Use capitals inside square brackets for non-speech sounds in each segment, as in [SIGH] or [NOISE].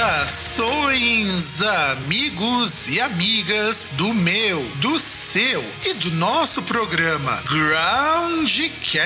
Saudações, amigos e amigas do meu, do seu e do nosso programa Groundcast.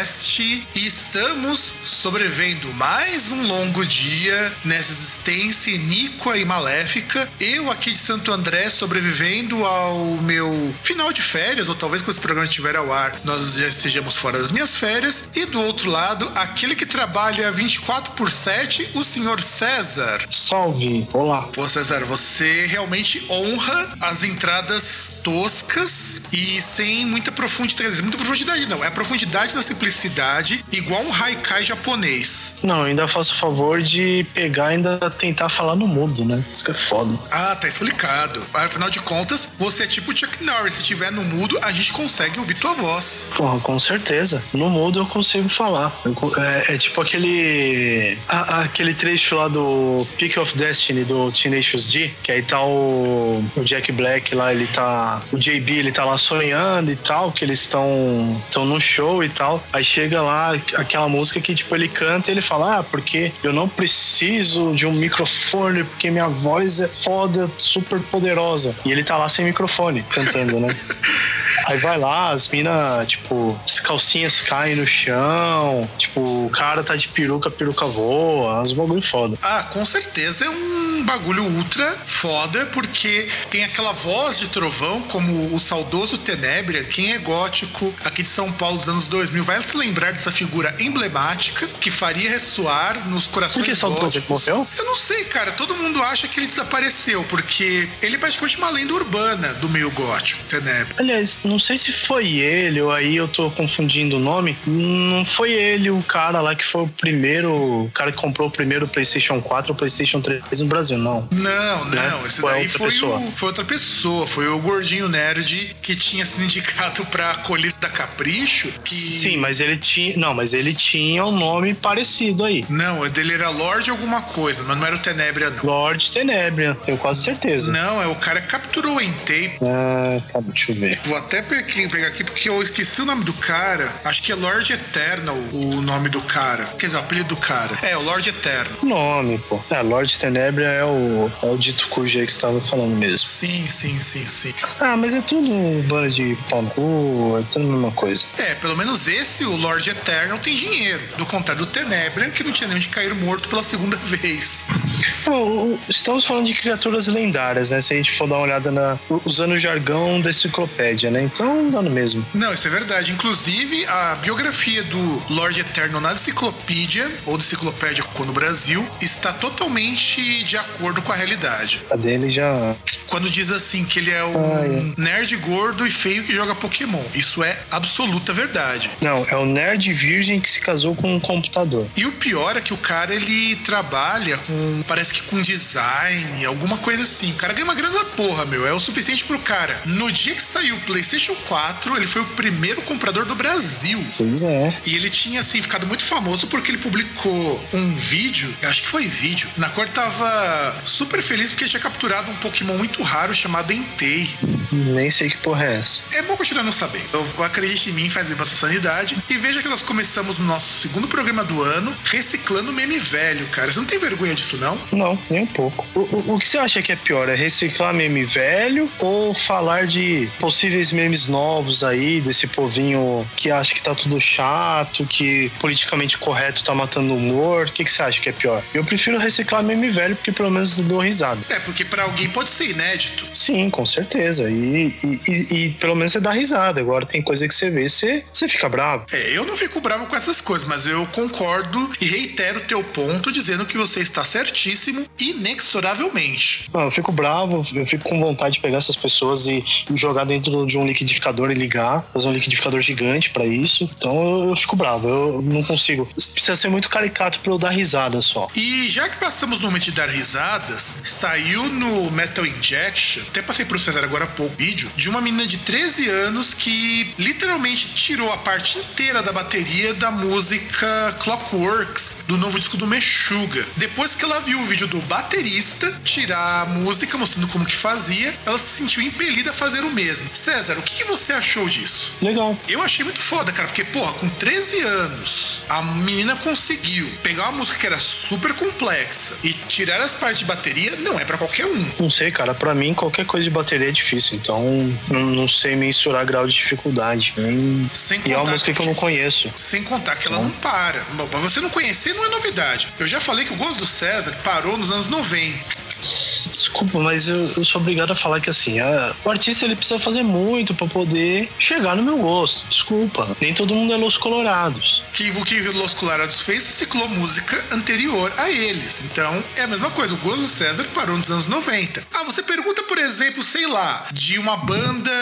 Estamos sobrevivendo mais um longo dia nessa existência iníqua e maléfica. Eu aqui de Santo André sobrevivendo ao meu final de férias, ou talvez quando esse programa estiver ao ar, nós já estejamos fora das minhas férias. E do outro lado, aquele que trabalha 24 por 7, o senhor César. Salve, olá. Pô, César, você realmente honra as entradas toscas e sem muita profundidade. Muita profundidade não, é a profundidade na simplicidade, igual um haikai japonês. Não, ainda faço o favor de pegar e ainda tentar falar no mudo, né? Isso que é foda. Ah, tá explicado. Afinal de contas, você é tipo Chuck Norris. Se tiver no mudo, a gente consegue ouvir tua voz. Porra, com certeza. No mudo eu consigo falar. Eu é, é tipo aquele. a- aquele trecho lá do Peak of Destiny do Tenacious D, que aí tá o, o Jack Black lá, ele tá. O JB, ele tá lá sonhando e tal, que eles estão estão num show e tal. Aí chega lá aquela música que, tipo, ele canta e ele fala: Ah, porque eu não preciso de um microfone, porque minha voz é foda, super poderosa. E ele tá lá sem microfone, cantando, né? [LAUGHS] Aí vai lá, as minas, tipo, as calcinhas caem no chão, tipo, o cara tá de peruca, a peruca voa, uns bagulho foda. Ah, com certeza é um bagulho ultra foda, porque tem aquela voz de trovão, como o saudoso Tenebria, quem é gótico aqui de São Paulo dos anos 2000, vai se lembrar dessa figura emblemática que faria ressoar nos corações Por que saudoso? Góticos. morreu? Eu não sei, cara. Todo mundo acha que ele desapareceu, porque ele é praticamente uma lenda urbana do meio gótico, Tenebria. Aliás, não sei se foi ele ou aí eu tô confundindo o nome. Não foi ele o cara lá que foi o primeiro, o cara que comprou o primeiro PlayStation 4 ou PlayStation 3 no Brasil, não. Não, Né? não. Esse Foi daí outra foi, pessoa. o, foi outra pessoa. Foi o gordinho nerd que tinha sido indicado [LAUGHS] pra colher da Capricho. Que... Sim, mas ele tinha. Não, mas ele tinha um nome parecido aí. Não, o dele era Lorde alguma coisa, mas não era o Tenebria, não. Lord Tenebria, tenho quase certeza. Não, é o cara que capturou o Entei. Ah, tá, deixa eu ver. Vou até pe- pegar aqui porque eu esqueci o nome do cara. Acho que é Lord Eternal o nome do cara. Quer dizer, o apelido do cara. É, o Lord Eternal. O nome, pô. É, Lord Tenebria é o, é o dito cujo aí que você tava falando mesmo. Sim, sim, sim, sim. Ah, mas é tudo um bando de pau no é tudo a mesma coisa. É, pelo menos esse, o Lord Eternal, tem dinheiro. Do contrário do Tenebria, que não tinha nem onde cair morto pela segunda [LAUGHS] vez. Bom, estamos falando de criaturas lendárias, né? Se a gente for dar uma olhada na. usando o jargão da enciclopédia, né? Então dá no mesmo. Não, isso é verdade. Inclusive, a biografia do Lord Eterno na enciclopédia, ou enciclopédia no Brasil, está totalmente de acordo com a realidade. A dele já. Quando diz assim que ele é um Ah, é. nerd gordo e feio que joga Pokémon. Isso é absoluta verdade. Não, é o nerd virgem que se casou com um computador. E o pior é que o cara ele trabalha com, parece que com design, alguma coisa assim. O cara ganha uma grana da porra, meu. É o suficiente pro cara. No dia que saiu o PlayStation 4, ele foi o primeiro comprador do Brasil. Pois é. E ele tinha, assim, ficado muito famoso porque ele publicou um vídeo, acho que foi vídeo, na qual ele tava super feliz porque tinha capturado um Pokémon muito raro chamado Entei. Nem sei que porra é essa. É bom continuar não sabendo. Eu acredite em mim, faz bem pra sua sanidade. E veja que nós começamos o nosso segundo programa do ano reciclando meme velho, cara. Você não tem vergonha disso, não? Não, nem um pouco. O, o- o que você acha que é pior? É reciclar meme velho ou falar de possíveis memes novos aí, desse povinho que acha que tá tudo chato, que politicamente correto tá matando o humor? O que, que você acha que é pior? Eu prefiro reciclar meme velho, porque pelo menos dou risada. É, porque para alguém pode ser inédito. Sim, com certeza. E, e, e, e, pelo menos você dá risada. Agora tem coisa que você vê, você, você fica bravo. É, eu não fico bravo com essas coisas, mas eu concordo e reitero o teu ponto dizendo que você está certíssimo inexoravelmente. Não, eu fico bravo, eu fico com vontade de pegar essas pessoas e jogar dentro de um liquidificador e ligar, fazer um liquidificador gigante para isso. Então eu, eu, fico bravo, eu não consigo. Precisa ser muito caricato para eu dar risada só. E já que passamos no momento de dar saiu no Metal Injection, até passei pro César agora há pouco vídeo, de uma menina de 13 anos que literalmente tirou a parte inteira da bateria da música Clockworks do novo disco do Meshuga. Depois que ela viu o vídeo do baterista tirar a música, mostrando como que fazia, ela se sentiu impelida a fazer o mesmo. César, o que, que você achou disso? Legal. Eu achei muito foda, cara, porque, porra, com 13 anos, a menina conseguiu pegar uma música que era super complexa e tirar as partes de bateria, não é para qualquer um. Não sei, cara, para mim qualquer coisa de bateria é difícil, então não, não sei mensurar grau de dificuldade. Hum. Sem contar e é uma música que, que eu não conheço. Sem contar que ela não para. Mas você não conhecer não é novidade. Eu já falei que o gosto do César parou nos anos 90. Desculpa, mas eu, eu, sou obrigado a falar que assim, a, o artista ele precisa fazer muito para poder chegar no meu gosto. Desculpa, nem todo mundo é Los Colorados. Que o que Los Colorados fez ciclou música anterior a eles. Então é a mesma coisa. O do César parou nos anos 90. Ah, você pergunta, por exemplo, sei lá, de uma banda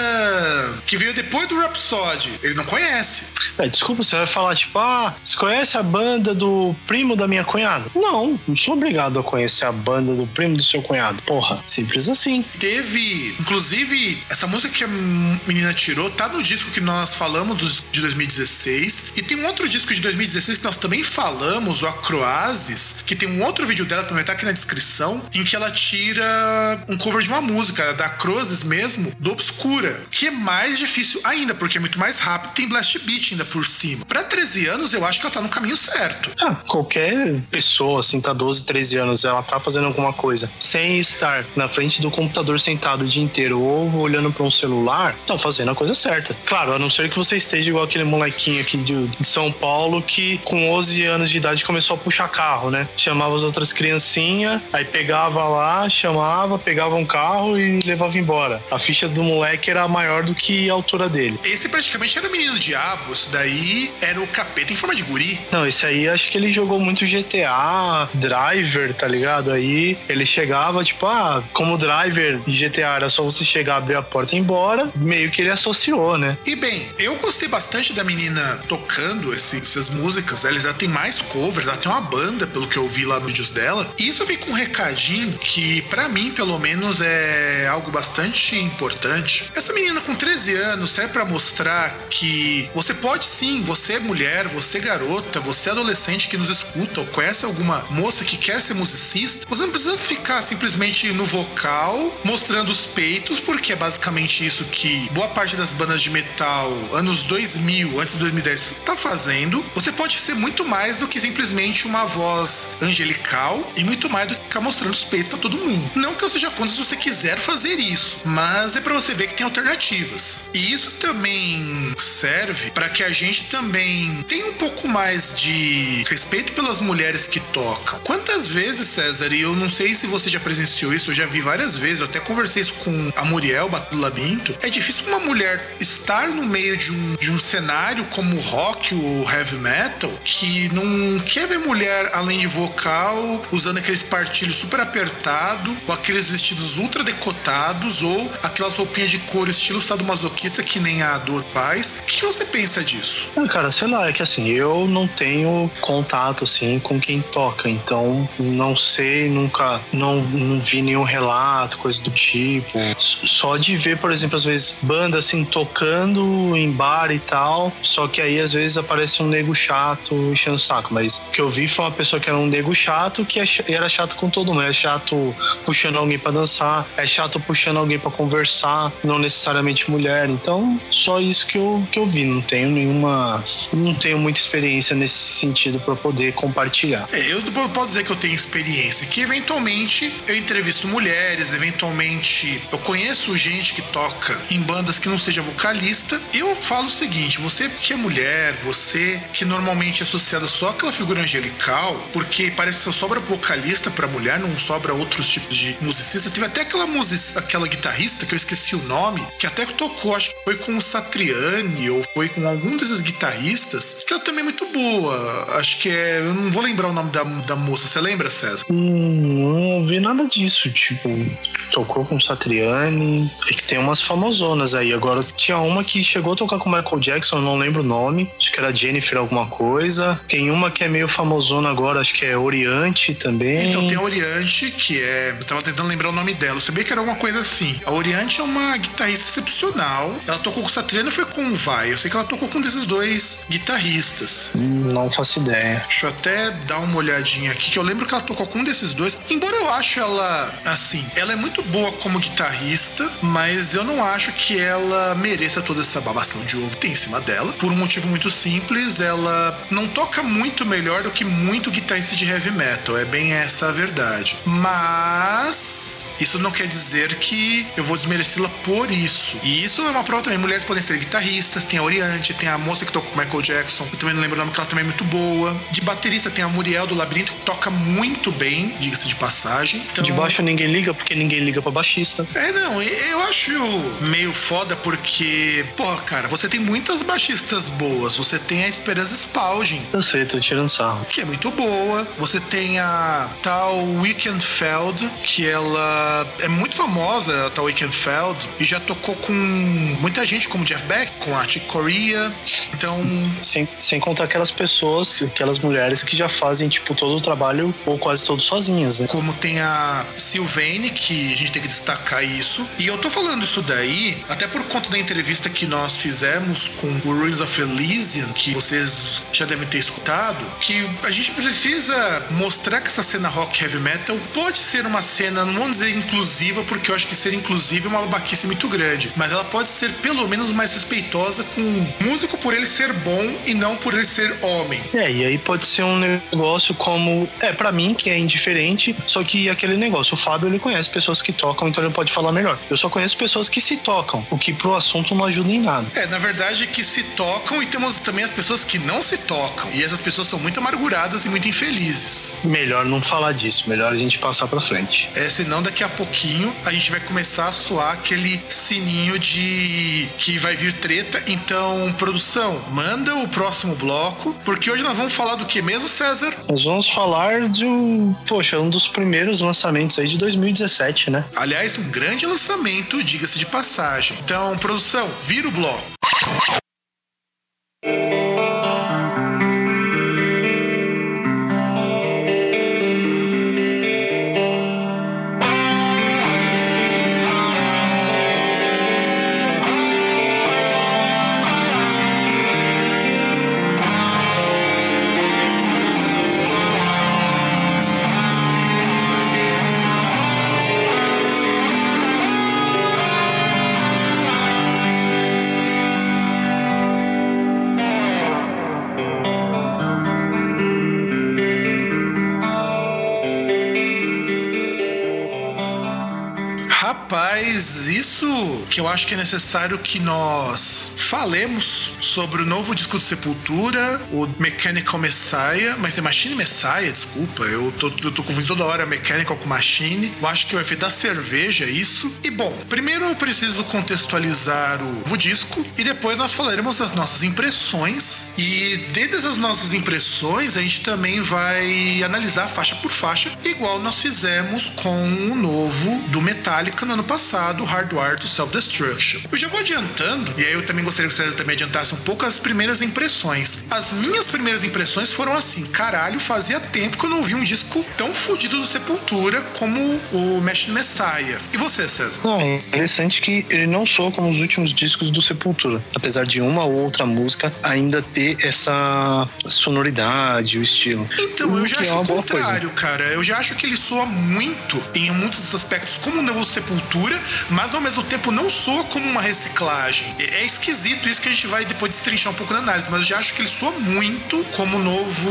que veio depois do Rhapsody. Ele não conhece. É, desculpa, você vai falar tipo, ah, você conhece a banda do primo da minha cunhada? Não, não sou obrigado a conhecer a banda do primo do seu cunhado. Porra, simples assim. Teve, inclusive, essa música que a menina tirou tá no disco que nós falamos de 2016. E tem um outro disco de 2016 que nós também falamos, o Acroasis, que tem um outro vídeo dela, também tá aqui na descrição, em que ela tira um cover de uma música, da Acroasis mesmo, do Obscura, que é mais difícil ainda, porque é muito mais rápido, tem blast beat ainda por cima. Pra 13 anos, eu acho que ela tá no caminho certo. Ah, qualquer pessoa, assim, tá 12, 13 anos, ela tá fazendo alguma coisa sem estar na frente do computador sentado o dia inteiro ou olhando para um celular, estão fazendo a coisa certa. Claro, a não ser que você esteja igual aquele molequinho aqui de São Paulo que com 11 anos de idade começou a puxar carro, né? Chamava as outras criancinhas, aí pegava lá, chamava, pegava um carro e levava embora. A ficha do moleque era maior do que a altura dele. Esse praticamente era o menino diabo, isso daí era o capeta em forma de guri. Não, esse aí acho que ele jogou muito GTA, Driver, tá ligado? Aí ele chegava, tipo, ah, como driver de GTA era só você chegar, abrir a porta e ir embora, meio que ele associou, né? E bem, eu gostei bastante da menina tocando esse, essas músicas. Ela já tem mais covers, ela tem uma banda, pelo que eu vi lá nos vídeos dela. E isso vem com um recadinho que, para mim, pelo menos, é algo bastante importante. Essa menina com 13 anos serve para mostrar que você pode sim, você é mulher, você é garota, você é adolescente que nos escuta ou conhece alguma moça que quer ser musicista, você não precisa ficar simplesmente no vocal mostrando os peitos, porque é basicamente isso que boa parte das bandas de metal anos 2000, antes de 2010, tá fazendo. Você pode ser muito mais do que simplesmente uma voz angelical e muito mais do que ficar mostrando os peitos para todo mundo. Não que eu seja contra se você quiser fazer isso, mas é para você ver que tem alternativas. E isso também serve para que a gente também tenha um pouco mais de respeito pelas mulheres que tocam. Quantas vezes, César, e eu não sei se você já presenciou isso, eu já vi várias vezes, eu até conversei isso com a Muriel do Labirinto. É difícil uma mulher estar no meio de um, de um cenário como o rock ou heavy metal que não quer ver mulher além de vocal usando aqueles partilhos super apertado ou aqueles vestidos ultra decotados ou aquelas roupinhas de couro estilo sadomasoquista que nem a do faz. O que você pensa disso? Ah, cara, sei lá, é que assim, eu não tenho contato assim com quem toca, então não sei, nunca não, não vi nenhum relato, coisa do tipo. Só de ver, por exemplo, às vezes banda assim tocando em bar e tal, só que aí às vezes aparece um nego chato enchendo o saco. Mas o que eu vi foi uma pessoa que era um nego chato que é era chato com todo mundo. É chato puxando alguém para dançar, é chato puxando alguém para conversar, não necessariamente mulher. Então, só isso que eu, que eu vi. Não tenho nenhuma. Não tenho muita experiência nesse sentido para poder compartilhar. É, eu posso dizer que eu tenho experiência, que eventualmente eu entrevisto mulheres, eventualmente eu conheço gente que toca em bandas que não seja vocalista. Eu falo o seguinte: você que é mulher, você que normalmente é associada só àquela figura angelical, porque parece que só sobra vocalista para mulher, não sobra outros tipos de musicistas. Teve até aquela music, aquela guitarrista que eu esqueci o nome, que até tocou, acho que foi com o Satriani ou foi com algum desses guitarristas, que ela também é muito boa. Acho que é. Eu não vou lembrar o nome da, da moça. Você lembra, César? Hum, não ouvi nada disso. Tipo, tocou com o Satriani. É que tem umas famosonas aí. Agora, tinha uma que chegou a tocar com o Michael Jackson, eu não lembro o nome. Acho que era Jennifer alguma coisa. Tem uma que é meio famosona agora, acho que é Oriente também. Então tem a Oriente, que é. Eu tava tentando lembrar o nome dela. Eu sabia que era alguma coisa assim. A Oriente é uma guitarrista excepcional. Ela tocou com o Satriani foi com o Vai. Eu sei que ela tocou com um desses dois guitarristas. Não faço ideia. Deixa eu até dar uma olhadinha aqui, que eu lembro que ela tocou com um desses dois. Embora eu ache ela, assim, ela é muito boa como guitarrista, mas eu não acho que ela mereça toda essa babação de ovo que tem em cima dela. Por um motivo muito simples, ela não toca muito melhor do que muito guitarrista de heavy metal. É bem essa a verdade. Mas isso não quer dizer que eu vou desmerecê-la por isso. E isso é uma prova também. Mulheres podem ser guitarristas, tem a Oriente, tem a moça que tocou com Michael Jackson. Eu também não lembro o nome, que ela também é muito boa. De baterista tem a Muriel do Labirinto, que toca muito bem, diga-se de passagem. Então, De baixo ninguém liga, porque ninguém liga pra baixista. é, não, eu acho meio foda porque, pô, cara, você tem muitas baixistas boas. Você tem a Esperança Spalding, Eu sei, tô tirando sarro. que é muito boa. Você tem a tal Weekendfeld, que ela é muito famosa, a tal Weekendfeld, e já tocou com muita gente, como Jeff Beck, com a Chick Corea. Então, Sem, sem contar aquelas pessoas, aquelas mulheres que já fazem, tipo, todo o trabalho, ou quase todo sozinhas, né? como tem a Sylvain, que a gente tem que destacar isso. E eu tô falando isso daí, até por conta da entrevista que nós fizemos com o Ruins of Elysium, que vocês já devem ter escutado, que a gente precisa mostrar que essa cena rock heavy metal pode ser uma cena, não vamos dizer inclusiva, porque eu acho que ser inclusiva é uma babaquice muito grande, mas ela pode ser pelo menos mais respeitosa com o músico por ele ser bom e não por ele ser homem. É, e aí pode ser um negócio como. É, pra mim, que é indiferente, só que aquele negócio. O Fábio, ele conhece pessoas que tocam, então ele pode falar melhor. Eu só conheço pessoas que se tocam, o que pro assunto não ajuda em nada. É, na verdade é que se tocam e temos também as pessoas que não se tocam. E essas pessoas são muito amarguradas e muito infelizes. Melhor não falar disso, melhor a gente passar pra frente. É, senão daqui a pouquinho a gente vai começar a soar aquele sininho de que vai vir treta. Então, produção, manda o próximo bloco, porque hoje nós vamos falar do que mesmo, César? Nós vamos falar de um, poxa, um dos primeiros lançamentos aí de 2017, né? Aliás, um grande lançamento, diga-se de passagem. Então, produção, vira o bloco. Que eu acho que é necessário que nós falemos sobre o novo disco de Sepultura, o Mechanical Messiah, mas tem Machine Messiah, desculpa, eu tô, eu tô confundindo toda hora Mechanical com Machine. Eu acho que vai da cerveja isso. E bom, primeiro eu preciso contextualizar o novo disco e depois nós falaremos das nossas impressões. E dentro dessas nossas impressões, a gente também vai analisar faixa por faixa, igual nós fizemos com o novo do Metallica no ano passado, Hardware to Self-Destruction. Eu já vou adiantando, e aí eu também gostaria que você também adiantasse um pouco as primeiras impressões. As minhas primeiras impressões foram assim: caralho, fazia tempo que eu não ouvi um disco tão fodido do Sepultura como o Machine Messiah. E você, César? Não, é interessante que ele não soa como os últimos discos do Sepultura. Apesar de uma ou outra música ainda ter essa sonoridade, o estilo. Então, eu O já que é acho uma o boa coisa. contrário, cara. Eu já acho que ele soa muito em muitos aspectos como o novo Sepultura, mas ao mesmo tempo não soa como uma reciclagem. É, é esquisito isso que a gente vai depois destrinchar um pouco na análise, mas eu já acho que ele soa muito como o novo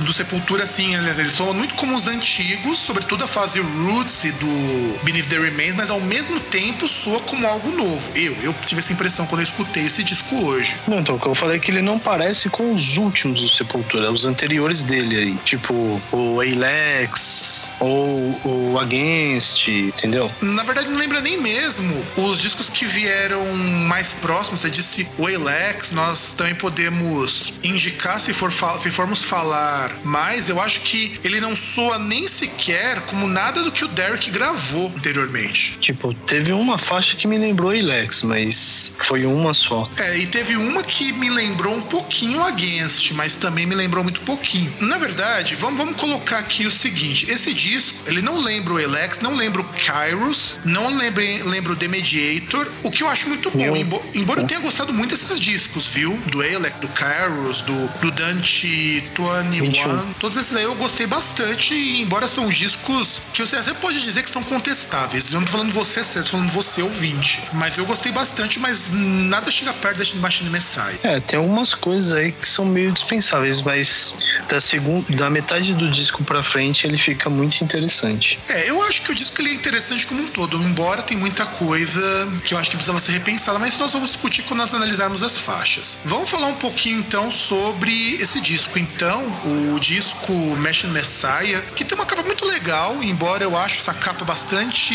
do Sepultura, assim, aliás, ele soa muito como os antigos, sobretudo a fase Roots e do Beneath the Remains, mas ao mesmo tempo soa como algo novo. Eu, eu tive essa impressão quando eu escutei esse disco hoje. Não, então, o que eu falei é que ele não parece com os últimos do Sepultura, os anteriores dele aí, tipo o Alex ou o Against, entendeu? Na verdade, não lembra nem mesmo os discos que vieram mais próximos. Você disse o Alex, nós também podemos indicar se, for, se formos falar mais. Eu acho que ele não soa nem sequer como nada do que o Derek gravou anteriormente. Tipo, teve uma faixa que me lembrou Alex, mas foi uma só. É, e teve uma que me lembrou um pouquinho Against, mas também me lembrou muito pouquinho. Na verdade, vamos, vamos colocar aqui o seguinte: esse disco, ele não lembra o Alex, não lembra o Kairos, não lembra, lembra o The Mediator, o que eu acho muito bom. Embora, embora eu tenha gostado muito desses discos, viu? Do Alex, do Kairos, do, do Dante 21. Todos esses aí eu gostei bastante, embora são discos que você até pode dizer que são contestáveis. Eu não tô falando você, eu tô falando você, ouvinte. Mas eu gostei bastante, mas nada chega perto da Machine Messiah. É, tem algumas coisas aí que são meio dispensáveis, mas da segunda, da metade do disco pra frente ele fica muito interessante. É, eu acho que o disco ele é interessante como um todo, embora tem muita coisa que eu acho que precisava ser repensada, mas nós vamos discutir quando nós analisarmos as faixas. Vamos falar um pouquinho então sobre esse disco. Então, o disco Machine Messiah, que tem uma capa muito legal, embora eu acho essa capa bastante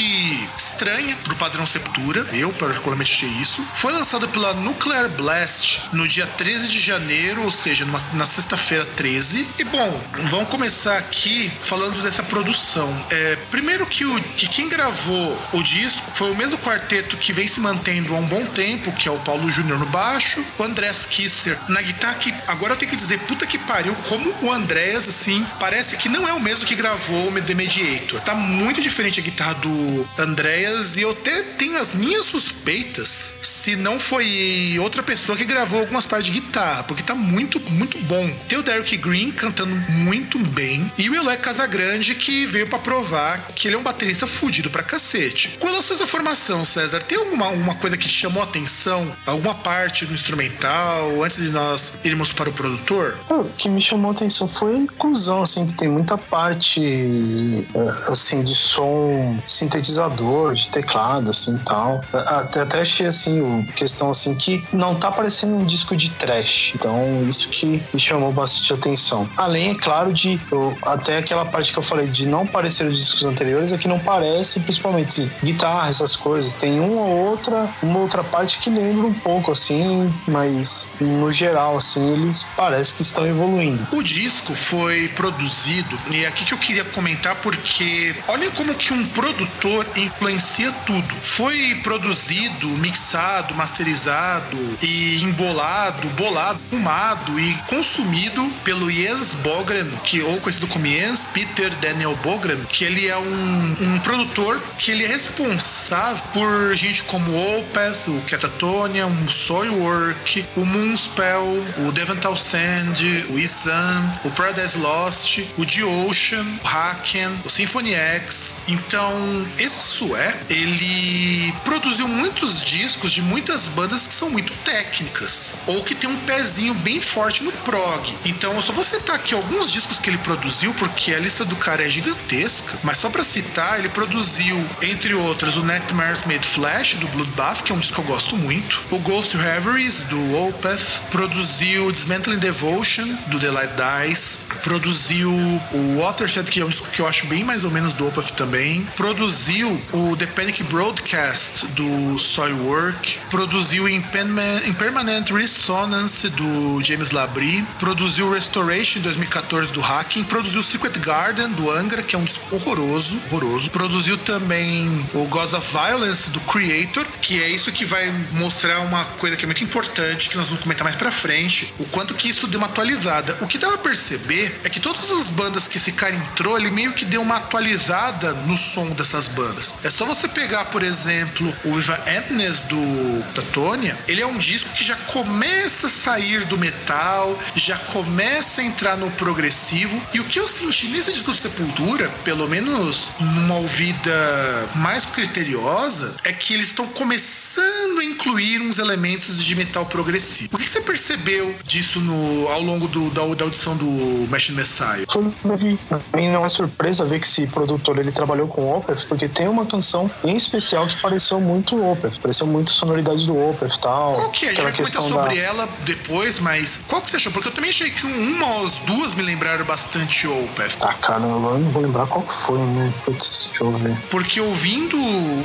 estranha pro padrão Septura. Eu particularmente achei isso. Foi lançado pela Nuclear Blast no dia 13 de janeiro, ou seja, numa, na sexta-feira 13. E bom, vamos começar aqui falando dessa produção. É, primeiro que, o, que quem gravou o disco foi o mesmo quarteto que vem se mantendo há um bom tempo, que é o Paulo Júnior no baixo, o Andrés Kisser na guitarra, que agora eu tenho que dizer, puta que pariu, como o Andrés, assim, parece que não é o mesmo que gravou o The Mediator. Tá muito diferente a guitarra do Andreas e eu até tenho as minhas suspeitas se não foi outra pessoa que gravou algumas partes de guitarra, porque tá muito, muito bom. Tem o Derek Green cantando muito bem e o Elé Casagrande que veio para provar que ele é um baterista fudido pra cacete. Relação a essa formação, César, tem alguma, alguma coisa que chamou atenção? Alguma parte do instrumental antes de nós irmos para o produtor? O que me chamou atenção foi a inclusão, assim, que tem muita parte é, assim de som sintetizador, de teclado, assim, tal. Até, até achei assim, o questão assim que não tá parecendo um disco de trash. Então, isso que me chamou bastante atenção. Além, é claro, de até aquela parte que eu falei de não parecer os discos anteriores, é que não parece, principalmente guitarra, essas coisas. Tem uma ou outra, uma outra parte que lembra um pouco, assim, mas no geral, assim, eles parecem que estão evoluindo. O disco foi produzido, e aqui que eu queria comentar, porque olhem como que um produtor influencia tudo. Foi produzido, mixado, masterizado e embolado, bolado, fumado e consumido pelo Jens Bogren, que ou conhecido como Jens Peter Daniel Bogren, que ele é um, um produtor que ele é responsável por gente como Opeth, o Catatonia, o Soilwork, o Moonspell, o Devon Townsend, o Isan, o Paradise Lost, o The Ocean, o Haken, o Symphony X. Então, esse sué, ele produziu muitos discos de muitas bandas que são muito técnicas ou que tem um pezinho bem forte no prog. Então, eu só vou citar aqui alguns discos que ele produziu porque a lista do cara é gigantesca, mas só para citar, ele produziu, entre outras, o Nightmares Made Flash do Bloodbath, que é um disco que eu gosto muito, o Ghost Reveries do Opeth, produziu Dismantling Devotion do The Light Dies, produziu o Watershed, que é um disco que eu acho bem mais ou menos do Opeth também, produziu o The Panic Broadcast do Soilwork, produziu Impermanent Resonance do James Labrie, produziu Restoration 2014 do Hacking, produziu Secret Garden do Angra, que é um disco horroroso, horroroso. Produziu também o Gods of Violence do Creator, que é isso que vai mostrar uma coisa que é muito importante, que nós vamos comentar mais pra frente, o quanto que isso deu uma atualizada. O que dá pra perceber é que todas as bandas que esse cara entrou, ele meio que deu uma atualizada no som dessas bandas. É só você pegar, por exemplo, o Viva Emptiness do Tatonia, ele é um disco que já começa a sair do metal, já começa a entrar no progressivo, e o que eu senti nesse disco Sepultura, pelo menos numa ouvida mais criteriosa é que eles estão começando a incluir uns elementos de metal progressivo. O que você percebeu disso no, ao longo do, da, da audição do Machine Messiah? Foi Pra mim não é surpresa ver que esse produtor ele trabalhou com Opeth, porque tem uma canção em especial que pareceu muito Opeth, pareceu muito sonoridade do Opeth e tal. Qual que é? A gente vai comentar sobre da... ela depois, mas qual que você achou? Porque eu também achei que uma ou as duas me lembraram bastante Opeth. Ah, cara, eu não vou lembrar qual que foi, né? Putz, deixa eu ver. Porque ouvindo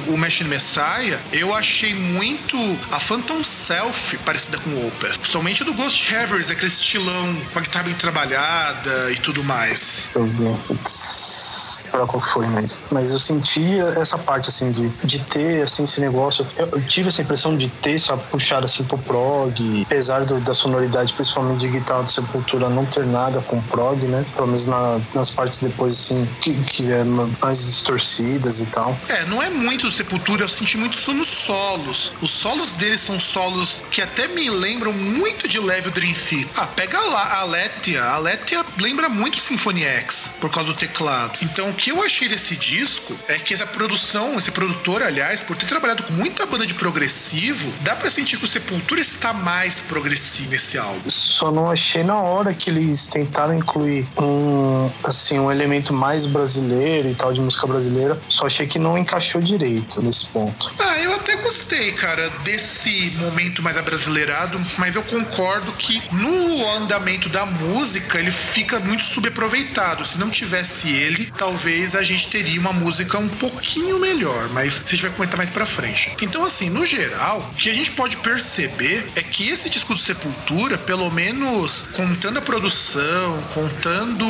o Machine Messiah, eu achei muito a Phantom Self parecida com Opeth. Principalmente do Ghost Havers, aquele estilão com a guitarra bem trabalhada e tudo mais. Lembrar qual foi mesmo. Mas eu sentia essa parte, assim, de, de ter, assim, esse negócio. Eu, eu tive essa impressão de ter, sabe, puxado, assim, pro prog. Apesar do, da sonoridade, principalmente de guitarra do Sepultura, não ter nada com prog, né? Pelo menos na, nas partes depois, assim, que, que é mais distorcidas e tal. É, não é muito Sepultura, eu senti muito isso nos solos. Os solos deles são solos que até me lembram muito de Level Dream Theater. Ah, pega lá a Letia. A Letia lembra muito Symphony X, por causa do teclado. Então, que eu achei desse disco é que essa produção, esse produtor, aliás, por ter trabalhado com muita banda de progressivo, dá para sentir que o Sepultura está mais progressivo nesse álbum. Só não achei na hora que eles tentaram incluir um, assim, um elemento mais brasileiro e tal de música brasileira, só achei que não encaixou direito nesse ponto. Ah, eu até gostei, cara, desse momento mais abrasileirado, mas eu concordo que no andamento da música ele fica muito subaproveitado. Se não tivesse ele, talvez talvez a gente teria uma música um pouquinho melhor, mas a gente vai comentar mais pra frente. Então, assim, no geral, o que a gente pode perceber é que esse disco do Sepultura, pelo menos contando a produção, contando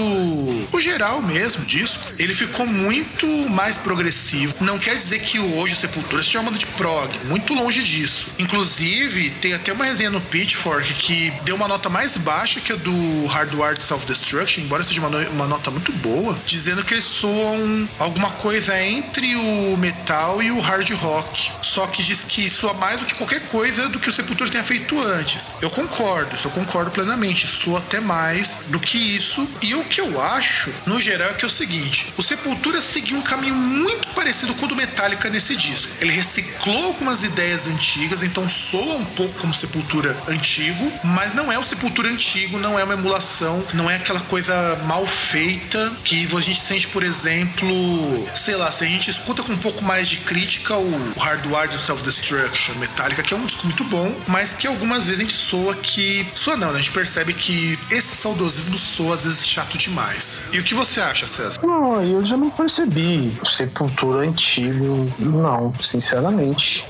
o geral mesmo disco, ele ficou muito mais progressivo. Não quer dizer que hoje o Sepultura seja uma banda de prog, muito longe disso. Inclusive, tem até uma resenha no Pitchfork que deu uma nota mais baixa que a do Hardwired Self-Destruction, embora seja uma, uma nota muito boa, dizendo que eles soam alguma coisa entre o metal e o hard rock. Só que diz que soa mais do que qualquer coisa do que o Sepultura tenha feito antes. Eu concordo, isso eu concordo plenamente. Soa até mais do que isso. E o que eu acho, no geral, é que é o seguinte: o Sepultura seguiu um caminho muito parecido com o do Metallica nesse disco. Ele reciclou algumas ideias antigas, então soa um pouco como Sepultura antigo, mas não é o Sepultura antigo, não é uma emulação, não é aquela coisa mal feita que a gente sente, por exemplo, sei lá, se a gente escuta com um pouco mais de crítica o Hardwired Self-Destruction Metallica, que é um disco muito bom, mas que algumas vezes a gente soa que. Soa não, né? A gente percebe que esse saudosismo soa às vezes chato demais. E o que você acha, César? Não, eu já não percebi Sepultura antigo, não, sinceramente.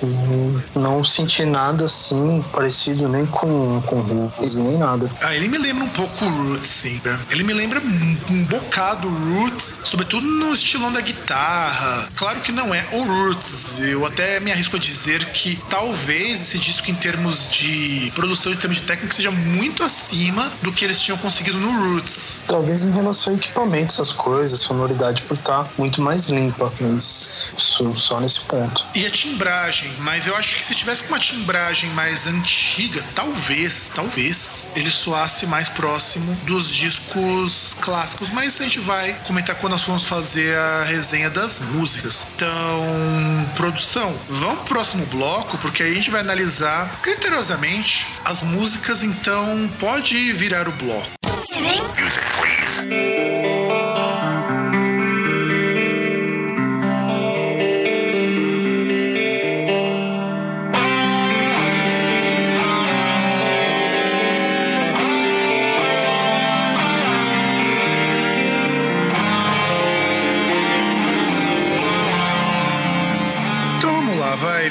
Não senti nada assim parecido nem com, com Roots, nem nada. Ah, ele me lembra um pouco Roots, sim. Ele me lembra um bocado Roots, sobretudo tudo no estilão da guitarra. Claro que não é o Roots. Eu até me arrisco a dizer que talvez esse disco, em termos de produção, em termos de técnica, seja muito acima do que eles tinham conseguido no Roots. Talvez em relação a equipamentos, essas coisas, sonoridade por estar tá muito mais limpa, mas só nesse ponto. E a timbragem, mas eu acho que se tivesse uma timbragem mais antiga, talvez, talvez, ele soasse mais próximo dos discos clássicos, mas a gente vai comentar quando nós formos vamos fazer a resenha das músicas. Então, produção, vamos pro próximo bloco, porque aí a gente vai analisar criteriosamente as músicas, então pode virar o bloco. Music, please.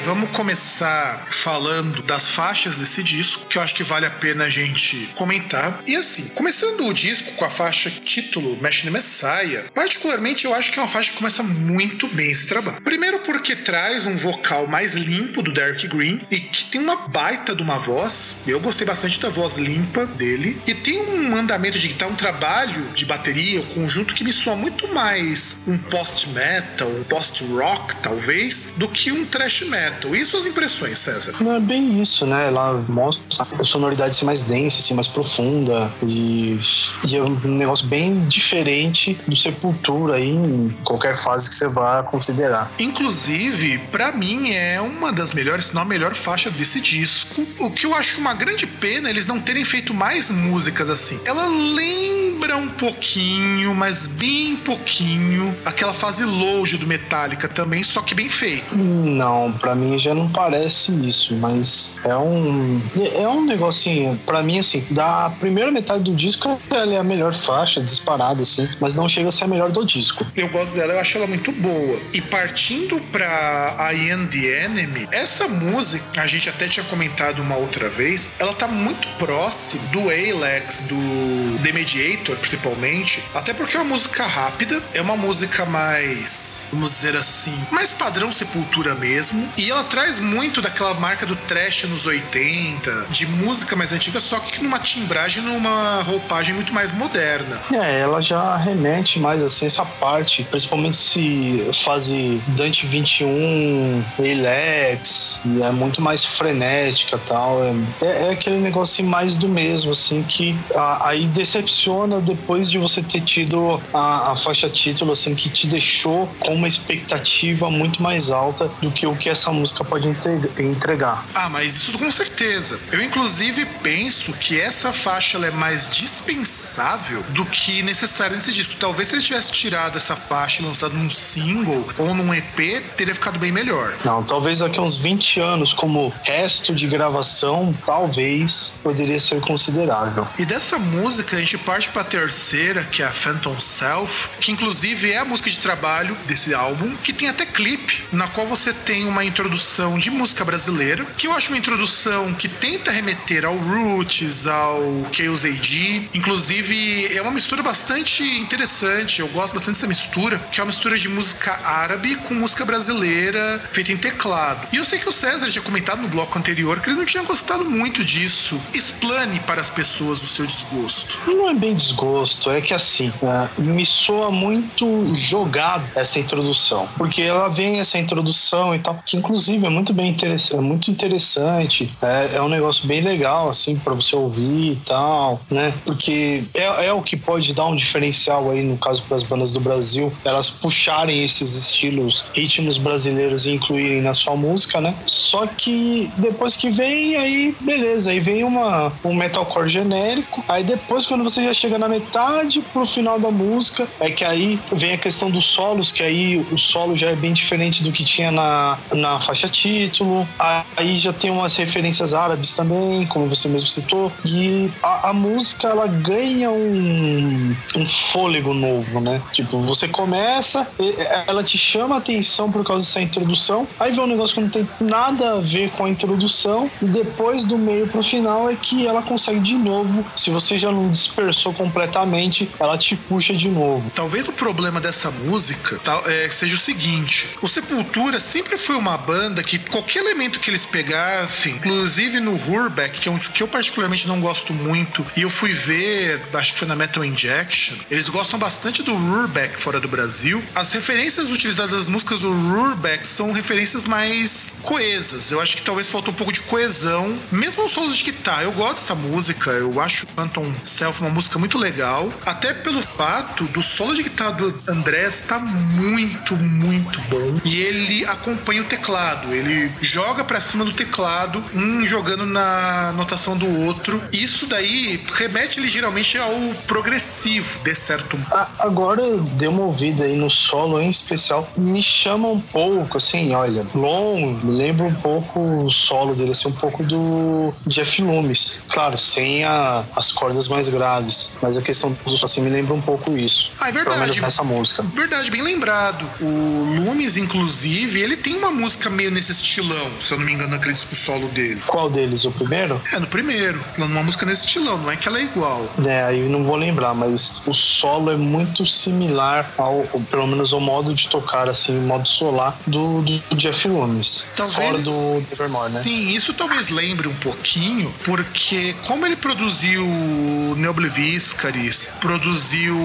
Vamos começar falando das faixas desse disco, que eu acho que vale a pena a gente comentar. E assim, começando o disco com a faixa título Machine Messiah, particularmente eu acho que é uma faixa que começa muito bem esse trabalho. Primeiro porque traz um vocal mais limpo do Derek Green e que tem uma baita de uma voz. Eu gostei bastante da voz limpa dele. E tem um andamento de guitarra, um trabalho de bateria, um conjunto que me soa muito mais um post-metal, um post-rock, talvez, do que um thrash metal. Metal. E suas impressões, César? Não é bem isso, né? Ela mostra a sonoridade ser mais densa, assim, mais profunda. E, e é um negócio bem diferente do Sepultura aí, em qualquer fase que você vá considerar. Inclusive, para mim, é uma das melhores, se não a melhor faixa desse disco. O que eu acho uma grande pena eles não terem feito mais músicas assim. Ela lembra um pouquinho, mas bem pouquinho, aquela fase loja do Metallica também, só que bem feito. Não, para mim já não parece isso, mas é um é um negocinho, para mim assim, da primeira metade do disco ela é a melhor faixa disparada assim, mas não chega a ser a melhor do disco. Eu gosto dela, eu acho ela muito boa. E partindo pra I Am The Enemy, essa música, a gente até tinha comentado uma outra vez, ela tá muito próximo do Alex, do The Mediator, principalmente, até porque é uma música rápida, é uma música mais, vamos dizer assim, mais padrão Sepultura mesmo, e ela traz muito daquela marca do trash nos 80, de música mais antiga, só que numa timbragem, numa roupagem muito mais moderna. É, ela já remete mais assim essa parte, principalmente se fase Dante 21, Alex, é muito mais frenética tal. É, é aquele negócio mais do mesmo, assim, que a, aí decepciona depois de você ter tido a, a faixa título, assim, que te deixou com uma expectativa muito mais alta do que o que essa música pode entregar. Ah, mas isso com certeza. Eu, inclusive, penso que essa faixa é mais dispensável do que necessária nesse disco. Talvez se ele tivesse tirado essa faixa e lançado num single ou num EP, teria ficado bem melhor. Não, talvez daqui a uns 20 anos, como resto de gravação, talvez poderia ser considerável. E dessa música, a gente parte para a terceira, que é a Phantom Self, que inclusive é a música de trabalho desse álbum, que tem até clipe, na qual você tem uma introdução de música brasileira, que eu acho uma introdução que tenta remeter ao Roots, ao Chaos AD. Inclusive, é uma mistura bastante interessante. Eu gosto bastante dessa mistura, que é uma mistura de música árabe com música brasileira feita em teclado. E eu sei que o César tinha comentado no bloco anterior que ele não tinha gostado muito disso. Explane para as pessoas o seu desgosto. Não é bem desgosto, é que assim, uh, me soa muito jogado essa introdução. Porque ela vem essa introdução e tal, que inclusive é muito bem interessante, é muito interessante. É, é um negócio bem legal, assim, para você ouvir e tal, né? Porque é, é o que pode dar um diferencial aí, no caso, para as bandas do Brasil, elas puxarem esses estilos, ritmos brasileiros e incluírem na sua música, né? Só que depois que vem, aí beleza, aí vem uma, um metalcore genérico, aí depois quando você já chega na metade pro final da música, é que aí vem a questão dos solos, que aí o solo já é bem diferente do que tinha na, na faixa título, aí já tem umas referências árabes também, como você mesmo citou, e a, a música ela ganha um, um fôlego novo, né? Tipo, você começa, ela te chama a atenção por causa dessa introdução, aí vem um negócio que não tem nada a ver com a introdução, e depois do meio pro final é que ela consegue de novo, se você já não dispersou completamente, ela te puxa de novo. Talvez o problema dessa música é, seja o seguinte: o Sepultura sempre foi uma banda que qualquer elemento que eles pegassem, inclusive no Hurbeck, que é um dos que eu particularmente não gosto muito, e eu fui ver, acho que foi na Metal Injection, eles gostam bastante do Hurbeck fora do Brasil. As referências utilizadas nas músicas do Hurbeck são referências mais coesas. Eu acho que talvez faltou um pouco de coesão, mesmo os solos de guitarra. Eu gosto dessa música, eu acho Phantom Self uma música muito legal, até pelo fato do solo de guitarra do Andrés tá muito, muito bom. E ele acompanha o teclado, ele joga para cima do teclado, um jogando na notação do outro. Isso daí remete ligeiramente ao progressivo, de certo modo. Agora deu uma ouvida aí no solo em especial, me chama um pouco, assim, olha, Long, me lembra um pouco o solo dele, assim, um pouco do Jeff Loomis. Claro, sem a, as cordas mais graves, mas a questão do assim me lembra um pouco isso. Ah, é verdade. Pelo menos nessa música. Verdade, bem lembrado. O Loomis, inclusive, ele tem uma música meio nesse estilão, se eu não me engano, naquele disco solo dele. Qual deles? O primeiro? É, no primeiro. Uma música nesse estilão, não é que ela é igual. É, aí não vou lembrar, mas o solo é muito similar ao, pelo menos ao modo de tocar, assim, o modo solar do, do Jeff Loomis. Talvez, fora do Nevermore, né? Sim, isso talvez lembre um pouquinho, porque como ele produziu Neobliviscaris, produziu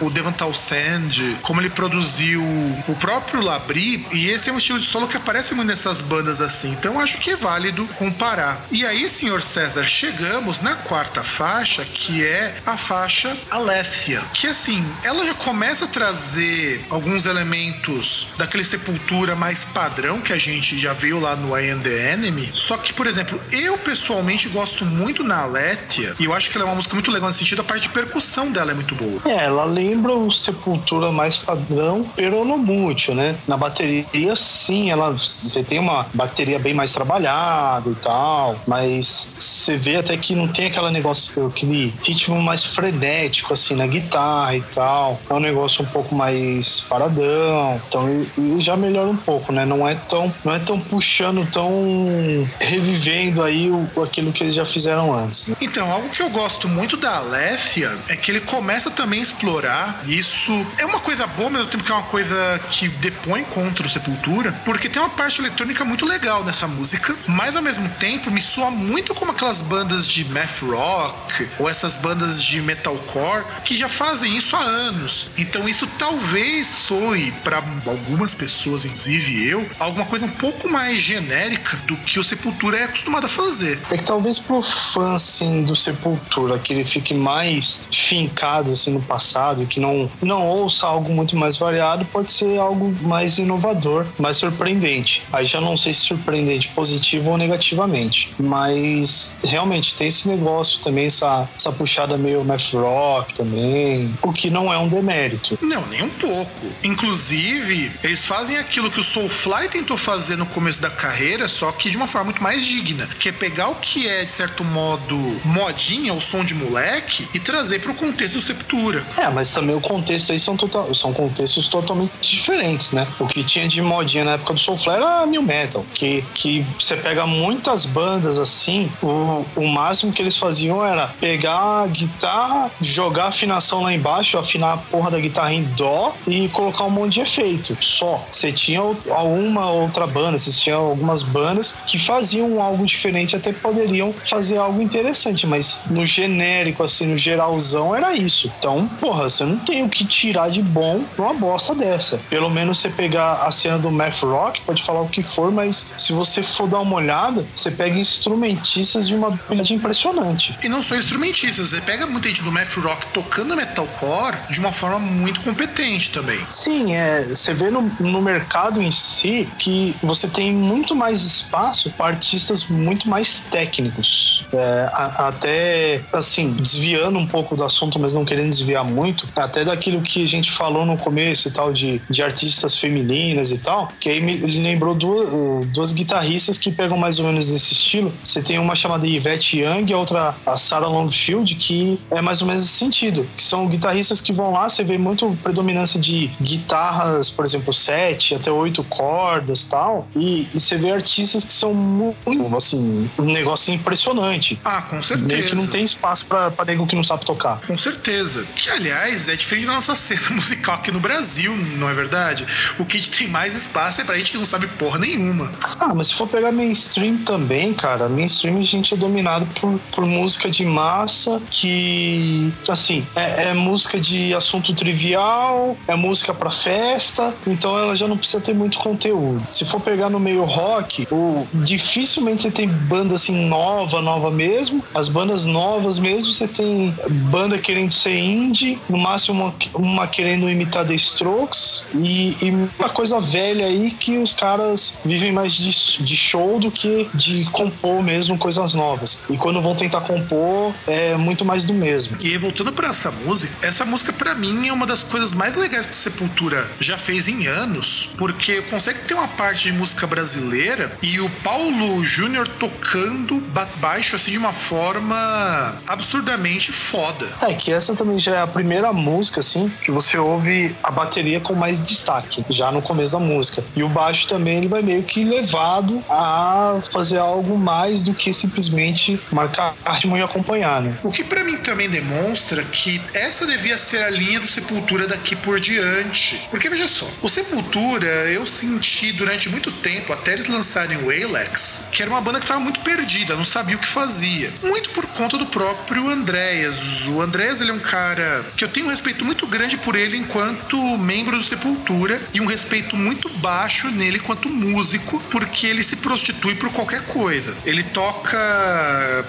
o Devantal Sand, como ele produziu o próprio Labri, e esse é um estilo de solo que aparece aparece muito nessas bandas assim, então acho que é válido comparar. E aí, senhor César, chegamos na quarta faixa, que é a faixa Alessia, que assim, ela já começa a trazer alguns elementos daquele sepultura mais padrão que a gente já viu lá no I Am The Enemy, só que, por exemplo, eu pessoalmente gosto muito na Aletia, e eu acho que ela é uma música muito legal nesse sentido, a parte de percussão dela é muito boa. É, ela lembra o Sepultura mais padrão, pero no mútil, né? Na bateria, sim, ela você tem uma bateria bem mais trabalhada e tal, mas você vê até que não tem aquele negócio, aquele ritmo mais frenético, assim, na guitarra e tal. É um negócio um pouco mais paradão. Então, e, já melhora um pouco, né? Não é tão, não é tão puxando, tão revivendo aí o, aquilo que eles já fizeram antes. Né? Então, algo que eu gosto muito da Aléfia é que ele começa também a explorar isso. É uma coisa boa, ao mesmo tempo que é uma coisa que depõe contra o Sepultura, porque tem uma parte eletrônica muito legal nessa música, mas ao mesmo tempo me soa muito como aquelas bandas de math rock ou essas bandas de metalcore que já fazem isso há anos. Então isso talvez soe para algumas pessoas, inclusive eu, alguma coisa um pouco mais genérica do que o Sepultura é acostumado a fazer. É que talvez pro fã assim do Sepultura que ele fique mais fincado assim no passado que não não ouça algo muito mais variado, pode ser algo mais inovador, mais surpreendente. Aí já não sei se surpreendente positivo ou negativamente, mas realmente tem esse negócio também essa, essa puxada meio math rock também, o que não é um demérito. Não, nem um pouco. Inclusive, eles fazem aquilo que o Soulfly tentou fazer no começo da carreira, só que de uma forma muito mais digna, que é pegar o que é de certo modo modinha, o som de moleque e trazer para o contexto do Sepultura. É, mas também o contexto aí são, total, são contextos totalmente diferentes, né? O que tinha de modinha na época do Soulfly era new metal, que, que você pega muitas bandas assim, o, o máximo que eles faziam era pegar a guitarra, jogar a afinação lá embaixo, afinar a porra da guitarra em dó e colocar um monte de efeito. Só. Você tinha alguma outra banda, você tinha algumas bandas que faziam algo diferente, até poderiam fazer algo interessante, mas no genérico, assim, no geralzão, era isso. Então, porra, você não tem o que tirar de bom numa bosta dessa. Pelo menos você pegar a cena do math rock, pode falar o que for, mas se você for dar uma olhada, você pega instrumentistas de uma habilidade impressionante. E não só instrumentistas, você pega muita gente do math rock tocando metalcore de uma forma muito competente também. Sim, é, você vê no, no mercado em si que você tem muito mais espaço para artistas muito mais técnicos. É, a, até, assim, desviando um pouco do assunto, mas não querendo desviar muito, até daquilo que a gente falou no começo e tal, de, de artistas femininas e tal, que aí me lembrou duas, duas guitarristas que pegam mais ou menos nesse estilo. Você tem uma chamada Yvette Young e a outra a Sarah Longfield, que é mais ou menos esse sentido, que são guitarristas que vão lá, você vê muito predominância de guitarras, por exemplo, sete até oito cordas tal, e, e você vê artistas que são muito, assim, um negócio impressionante. Ah, com certeza. Meio que não tem espaço para nego que não sabe tocar. Com certeza. Que, aliás, é diferente da nossa [LAUGHS] cena musical aqui no Brasil, não é verdade? O que tem mais espaço é pra gente que não sabe porra nenhuma. Ah, mas se for pegar mainstream também, cara, mainstream a gente é dominado por, por música de massa que, assim, é, é música de assunto trivial, é música pra festa, então ela já não precisa ter muito conteúdo. Se for pegar no meio rock, o, dificilmente você tem banda assim nova, nova mesmo. As bandas novas mesmo, você tem banda querendo ser indie, no máximo uma, uma querendo imitar The Strokes e, e, uma coisa velha aí que os caras vivem mais de, de show do que de compor mesmo coisas novas. E quando vão tentar compor, é muito mais do mesmo. E voltando para essa música, essa música para mim é uma das coisas mais legais que Sepultura já fez em anos, porque consegue ter uma parte de música brasileira e o Paulo Júnior tocando baixo assim de uma forma absurdamente foda. É que essa também já é a primeira música assim que você ouve a bateria com mais destaque, já no começo da música. E o baixo também ele vai meio que levado a fazer algo mais do que simplesmente marcar ritmo e acompanhar, né? O que para mim também demonstra que essa devia ser a linha do Sepultura daqui por diante. Porque veja só, o Sepultura eu senti durante muito tempo, até eles lançarem o Alex, que era uma banda que tava muito perdida, não sabia o que fazia. Muito por conta do próprio Andréas. O Andréas ele é um cara que eu tenho um respeito muito grande por ele enquanto membro do Sepultura e um respeito muito baixo nele enquanto músico, porque ele se prostitui por qualquer coisa. Ele toca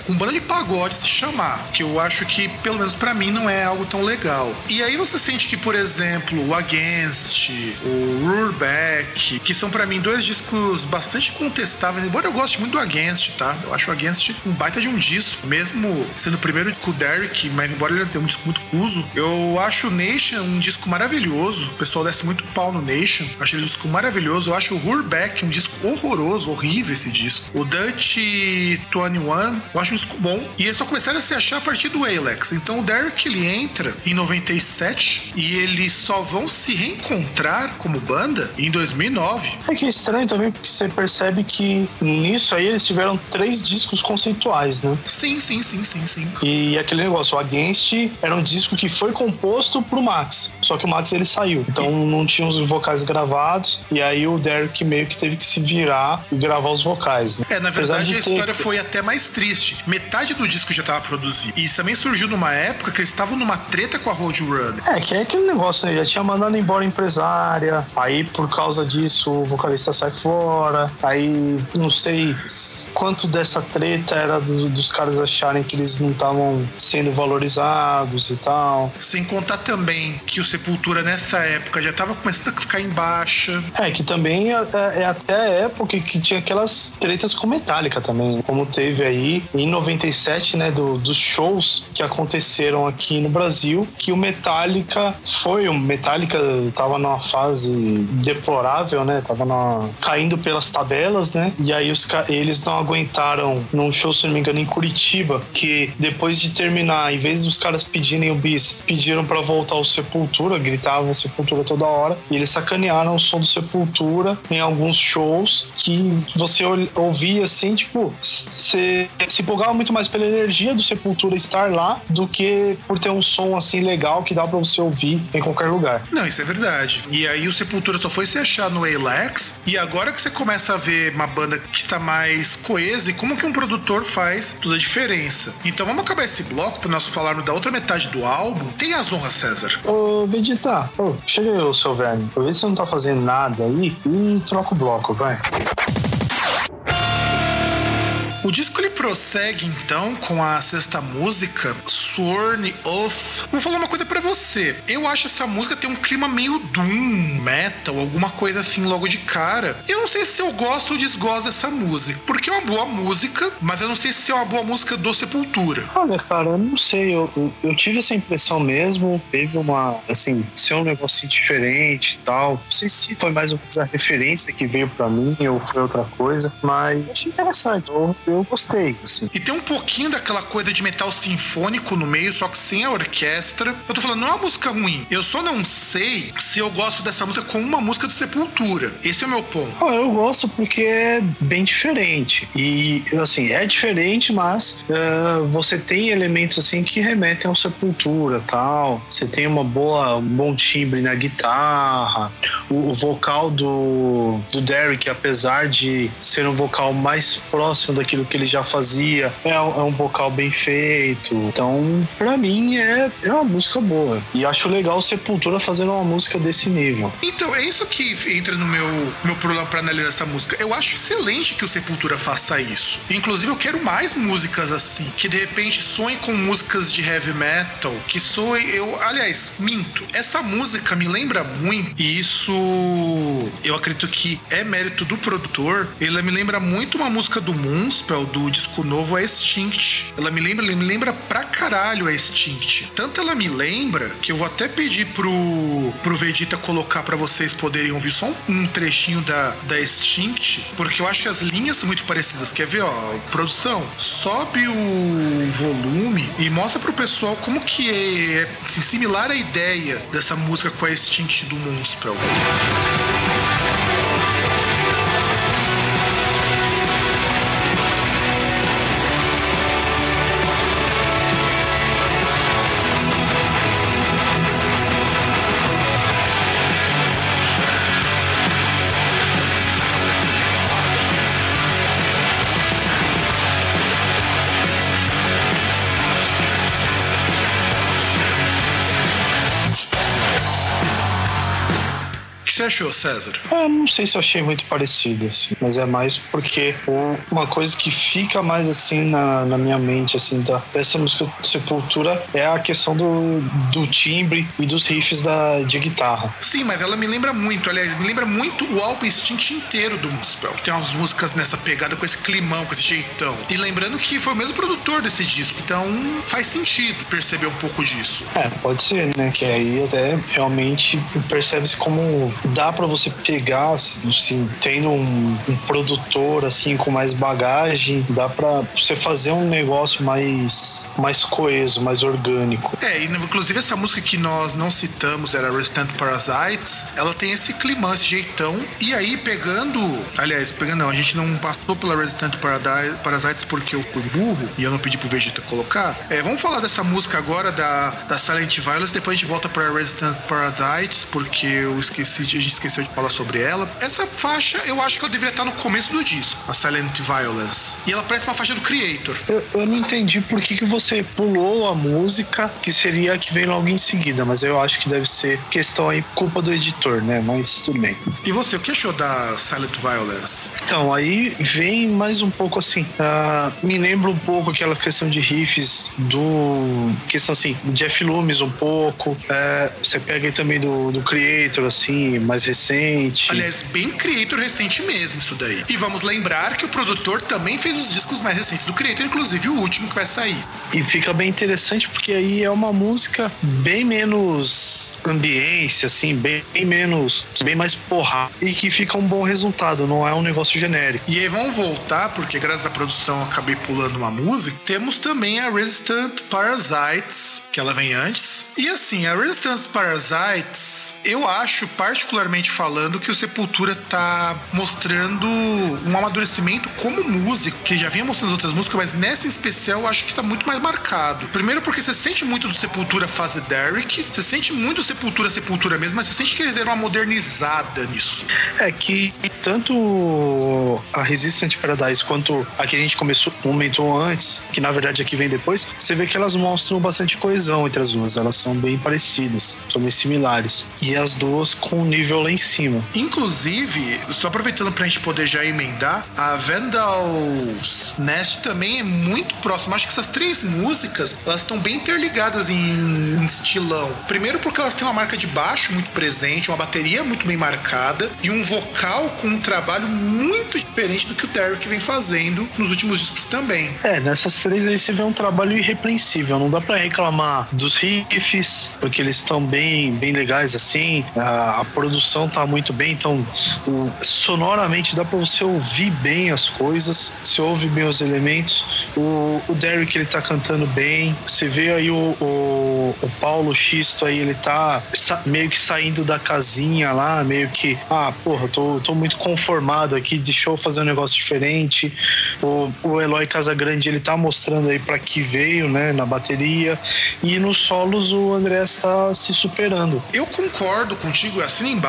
com banda de pagode se chamar, que eu acho que, pelo menos para mim, não é algo tão legal. E aí você sente que, por exemplo, o Against, o Rureback, que são para mim dois discos bastante contestáveis, embora eu goste muito do Against, tá? Eu acho o Against um baita de um disco, mesmo sendo o primeiro com o Derek, mas embora ele tenha um disco muito uso, eu acho o Nation um disco maravilhoso. O pessoal desce muito pau no Nation. Acho ele um disco maravilhoso. Eu acho o Rureback um disco horroroso, horrível esse disco. O Dutch 21, eu acho um disco bom. E eles só começaram a se achar a partir do Alex. Então o Derek ele entra em 97 e eles só vão se reencontrar como banda em 2009. É que é estranho também, porque você percebe que nisso aí eles tiveram três discos conceituais, né? Sim, sim, sim, sim, sim. E aquele negócio, o Against era um disco que foi composto pro Max. Só que o Max ele saiu. Então não tinha os vocais gravados. E aí o Derek meio que teve que se virar e gravar os vocais. Né? É, na verdade a história ter... foi até mais triste. Metade do disco já estava produzido. E isso também surgiu numa época que eles estavam numa treta com a Roadrunner. É, que é aquele negócio, né? Já tinha mandado embora a empresária. Aí por causa disso o vocalista sai fora. Aí não sei quanto dessa treta era do, dos caras acharem que eles não estavam sendo valorizados e tal. Sem contar também que o Sepultura nessa época já estava começando a ficar em baixa. É, que também é, é, até a época que tinha aquelas tretas com Metallica também, como teve aí em 97, né, do, dos shows que aconteceram aqui no Brasil, que o Metallica foi, o Metallica tava numa fase deplorável, né, tava caindo pelas tabelas, né, e aí os, eles não aguentaram num show, se não me engano, em Curitiba, que depois de terminar, em vez dos caras pedirem o bis, pediram para voltar ao Sepultura, gritavam Sepultura toda hora, e eles sacanearam o som do Sepultura em alguns shows que você ouvia assim, tipo, você se empolgava muito mais pela energia do Sepultura estar lá do que por ter um som assim legal que dá para você ouvir em qualquer lugar. Não, isso é verdade. E aí o Sepultura só foi se achar no Alex, e agora que você começa a ver uma banda que está mais coesa e como que um produtor faz toda a diferença. Então vamos acabar esse bloco para nós falarmos da outra metade do álbum. Tem as honras, César. Ô, Vegeta, ô, chega aí, seu verme. Vê se você não tá fazendo nada aí e troca o bloco, vai. O disco prossegue então com a sexta música, Sworn Oath. Vou falar uma coisa para você. Eu acho essa música tem um clima meio doom, metal, alguma coisa assim logo de cara. Eu não sei se eu gosto ou desgosto dessa música, porque é uma boa música, mas eu não sei se é uma boa música do Sepultura. Olha, cara, eu não sei. Eu, eu, eu tive essa impressão mesmo. Teve uma, assim, ser um negócio diferente e tal. Não sei se foi mais uma referência que veio para mim ou foi outra coisa, mas achei interessante. Eu, eu eu Assim. E tem um pouquinho daquela coisa de metal sinfônico no meio, só que sem a orquestra. Eu tô falando, não é uma música ruim. Eu só não sei se eu gosto dessa música como uma música do Sepultura. Esse é o meu ponto. Ah, eu gosto porque é bem diferente. E, assim, é diferente, mas uh, você tem elementos assim que remetem ao Sepultura tal. Você tem uma boa, um bom timbre na guitarra. O, o vocal do, do Derek, apesar de ser um vocal mais próximo daquilo que ele já fazia. É, é um vocal bem feito. Então, para mim, é, é uma música boa. E acho legal Sepultura fazendo uma música desse nível. Então, é isso que entra no meu, meu problema para analisar essa música. Eu acho excelente que o Sepultura faça isso. Inclusive, eu quero mais músicas assim, que de repente soem com músicas de heavy metal, que soem. Eu, aliás, minto. Essa música me lembra muito, e isso eu acredito que é mérito do produtor. Ela me lembra muito uma música do Moonspell do disco novo a Extinct. Ela me lembra, me lembra pra caralho a Extinct. Tanto ela me lembra que eu vou até pedir pro, pro Vegeta colocar para vocês poderem ouvir só um, trechinho da, da Extinct, porque eu acho que as linhas são muito parecidas. Quer ver, ó, produção, sobe o volume e mostra pro pessoal como que é assim, similar a ideia dessa música com a Extinct do Moonspell. Achou, César? Eu não sei se eu achei muito parecido, assim, mas é mais porque uma coisa que fica mais assim na, na minha mente, assim, da, dessa música Sepultura é a questão do, do timbre e dos riffs da, de guitarra. Sim, mas ela me lembra muito, aliás, me lembra muito o álbum Instinct inteiro do Muspel. Tem umas músicas nessa pegada com esse climão, com esse jeitão. E lembrando que foi o mesmo produtor desse disco, então faz sentido perceber um pouco disso. É, pode ser, né? Que aí até realmente percebe-se como dá para você pegar, assim, tendo um, um, produtor assim com mais bagagem, dá para você fazer um negócio mais mais coeso, mais orgânico. É, e inclusive essa música que nós não citamos era Restant Parasites, ela tem esse climão, esse jeitão. E aí pegando, aliás, pegando não, a gente não passou pela Resistant Parasites porque eu fui burro e eu não pedi pro Vegeta colocar. É, vamos falar dessa música agora da, da Silent Violence, depois a gente volta pra Resistant Parasites porque eu esqueci, a gente esqueceu de falar sobre ela. Essa faixa, eu acho que ela deveria estar no começo do disco, a Silent Violence. E ela parece uma faixa do Creator. Eu, eu não entendi por que, que você pulou a música, que seria a que vem logo em seguida, mas eu acho que deve ser questão aí, culpa do editor, né? Mas tudo bem. E você, o que achou da Silent Violence? Então, aí vem mais um pouco assim. Uh, me lembra um pouco aquela questão de riffs do. questão assim, Jeff Loomis um pouco. Uh, você pega aí também do, do Creator, assim, mais recente. Aliás, bem Creator recente mesmo, isso daí. E vamos lembrar que o produtor também fez os discos mais recentes do Creator, inclusive o último que vai sair. E fica bem interessante porque aí é uma música bem menos ambiência, assim, bem, bem menos, bem mais porra. E que fica um bom resultado, não é um negócio genérico. E aí vamos voltar, porque graças à produção eu acabei pulando uma música. Temos também a Resistant Parasites, que ela vem antes. E assim, a Resistant Parasites, eu acho, particularmente falando, que o Sepultura tá mostrando um amadurecimento como músico, que já vinha mostrando outras músicas, mas nessa em especial eu acho que tá muito mais marcado. Primeiro porque você sente muito do Sepultura fase Derek, você sente muito do Sepultura Sepultura mesmo, mas você sente que eles deram uma modernizada nisso. É que tanto a Resistant Paradise quanto a que a gente começou, comentou antes, que na verdade aqui vem depois, você vê que elas mostram bastante coesão entre as duas. Elas são bem parecidas, são bem similares. E as duas com um nível lá em cima. Inclusive, só aproveitando pra gente poder já emendar, a Vandal's Nest também é muito próxima. Acho que essas três músicas, elas estão bem interligadas em, em estilão. Primeiro porque elas têm uma marca de baixo muito presente, uma bateria muito bem marcada e um vocal com um trabalho muito diferente do que o Derek vem fazendo nos últimos discos também. É, nessas três aí você vê um trabalho irrepreensível. Não dá para reclamar dos riffs, porque eles estão bem, bem legais assim. A, a, produção tá muito bem, então o, sonoramente dá para você ouvir bem as coisas, você ouve bem os elementos. O, o Derek ele tá cantando bem. Você vê aí o, o, o Paulo Xisto aí, ele tá meio que saindo da casinha lá, meio que, ah, porra, tô, tô muito conformado aqui, deixa eu fazer um negócio diferente. O, o Eloy Casagrande, ele tá mostrando aí para que veio, né, na bateria. E nos solos o André está se superando. Eu concordo contigo, assim embaixo.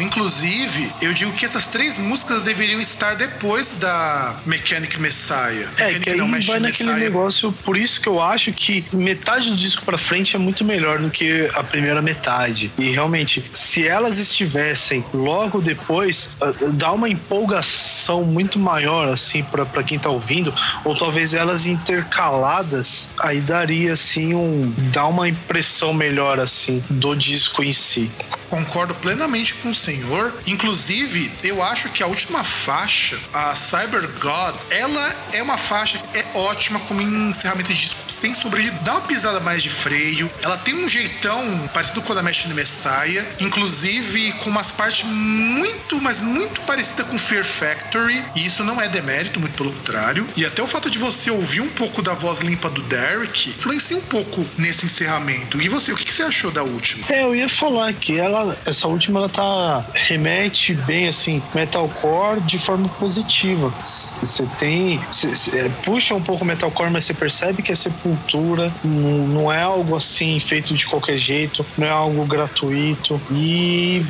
Inclusive, eu digo que essas três músicas deveriam estar depois da Mechanic Messiah. É, Mechanic que aí não, vai naquele Messiah. negócio. Por isso que eu acho que metade do disco para frente é muito melhor do que a primeira metade. E realmente, se elas estivessem logo depois, ah, dá uma empolgação muito maior, assim, para quem tá ouvindo. Ou talvez elas intercaladas, aí daria, assim, um. dá uma impressão melhor, assim, do disco em si. Concordo plenamente com o senhor. Inclusive, eu acho que a última faixa, a Cyber God, ela é uma faixa que é ótima como encerramento de disco, sem sobreviver. Dá uma pisada mais de freio. Ela tem um jeitão parecido com o da Machine Messiah, inclusive com umas partes muito, mas muito parecida com Fear Factory. E isso não é demérito, muito pelo contrário. E até o fato de você ouvir um pouco da voz limpa do Derek influencia um pouco nesse encerramento. E você, o que você achou da última? É, eu ia falar que ela essa última ela tá remete bem assim metalcore de forma positiva. Você tem cê, cê, é, puxa um pouco metalcore, mas você percebe que é Sepultura, não é algo assim feito de qualquer jeito, não é algo gratuito e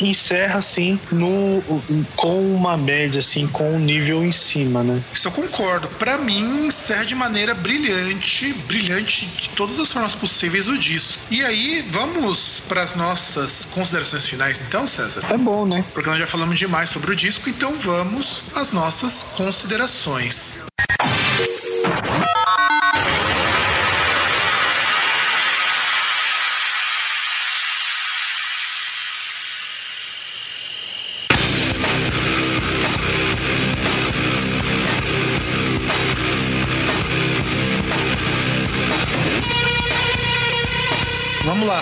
encerra assim no, com uma média assim, com um nível em cima, né? Isso eu concordo. Para mim, encerra de maneira brilhante, brilhante de todas as formas possíveis o disco. E aí, vamos para as nossas considerações finais então, César? É bom, né? Porque nós já falamos demais sobre o disco, então vamos às nossas considerações.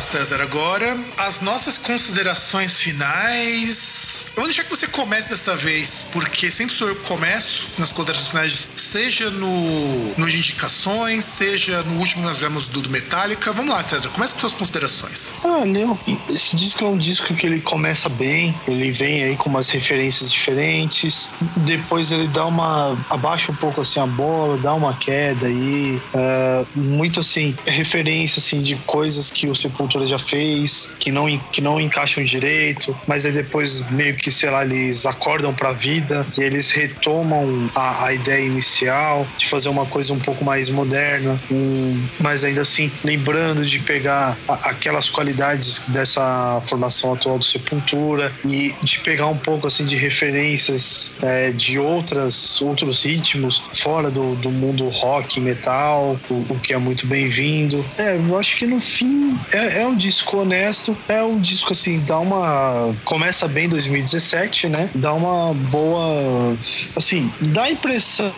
César. Agora, as nossas considerações finais. Eu vou deixar que você comece dessa vez, porque sempre sou eu que começo nas considerações finais, seja no, indicações, seja no último nós vemos do, do Metallica. Vamos lá, César. Comece com suas considerações. Leo, esse disco é um disco que ele começa bem, ele vem aí com umas referências diferentes, depois ele dá uma. abaixa um pouco assim a bola, dá uma queda aí. Uh, muito assim, referência assim de coisas que o Sepultura já fez, que não, que não encaixam direito, mas aí depois meio que, sei lá, eles acordam pra vida e eles retomam a, a ideia inicial de fazer uma coisa um pouco mais moderna, um, mas ainda assim lembrando de pegar a, aquelas qualidades dessa formação atual do Sepultura e de pegar um pouco assim de referências é, de outras outros ritmos fora do, do mundo rock, metal, o, o que é muito bem-vindo. É, eu acho que no fim é, é, um disco honesto, é um disco assim, dá uma. Começa bem 2017, né? Dá uma boa. Assim, dá a impressão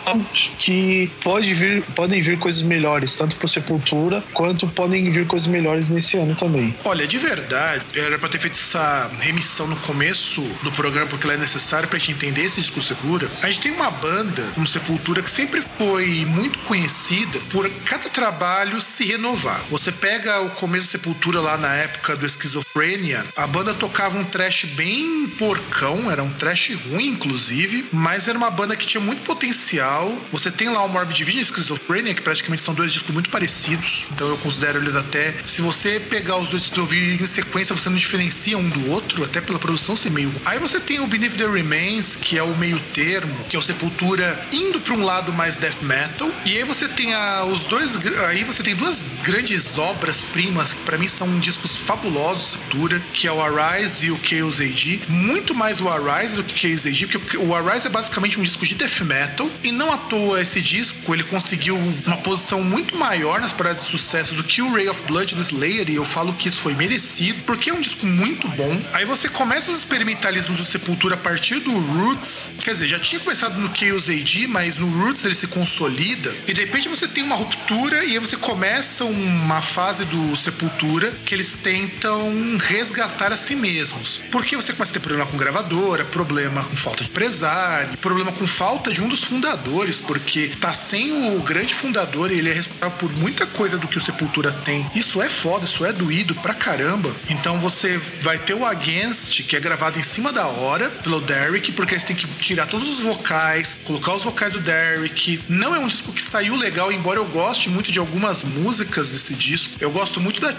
que pode vir, podem vir coisas melhores, tanto pro Sepultura, quanto podem vir coisas melhores nesse ano também. Olha, de verdade, era pra ter feito essa remissão no começo do programa, porque ela é necessária pra gente entender esse disco Sepultura. A gente tem uma banda como Sepultura que sempre foi muito conhecida por cada trabalho se renovar. Você pega o começo Sepultura lá na época do Schizophrenia, a banda tocava um trash bem porcão, era um trash ruim, inclusive, mas era uma banda que tinha muito potencial. Você tem lá o Morbid Vision e o Schizophrenia, que praticamente são dois discos muito parecidos, então eu considero eles até. Se você pegar os dois e ouvir em sequência, você não diferencia um do outro, até pela produção ser meio. Aí você tem o Beneath the Remains, que é o meio termo, que é o Sepultura indo para um lado mais death metal, e aí você tem a, os dois. Aí você tem duas grandes obras-primas para mim são discos fabulosos, Sepultura, que é o Arise e o Chaos AD. Muito mais o Arise do que o Chaos AD, porque o Arise é basicamente um disco de death metal, e não à toa esse disco ele conseguiu uma posição muito maior nas paradas de sucesso do que o Ray of Blood do Slayer, e eu falo que isso foi merecido, porque é um disco muito bom. Aí você começa os experimentalismos do Sepultura a partir do Roots, quer dizer, já tinha começado no Chaos AD, mas no Roots ele se consolida, e de repente você tem uma ruptura, e aí você começa uma fase do Sepultura que eles tentam resgatar a si mesmos. Porque você começa a ter problema com gravadora, problema com falta de empresário, problema com falta de um dos fundadores, porque tá sem o grande fundador e ele é responsável por muita coisa do que o Sepultura tem. Isso é foda, isso é doído pra caramba. Então você vai ter o Against, que é gravado em cima da hora pelo Derek, porque eles têm que tirar todos os vocais, colocar os vocais do Derek. Não é um disco que saiu legal, embora eu goste muito de algumas músicas desse disco. Eu gosto muito da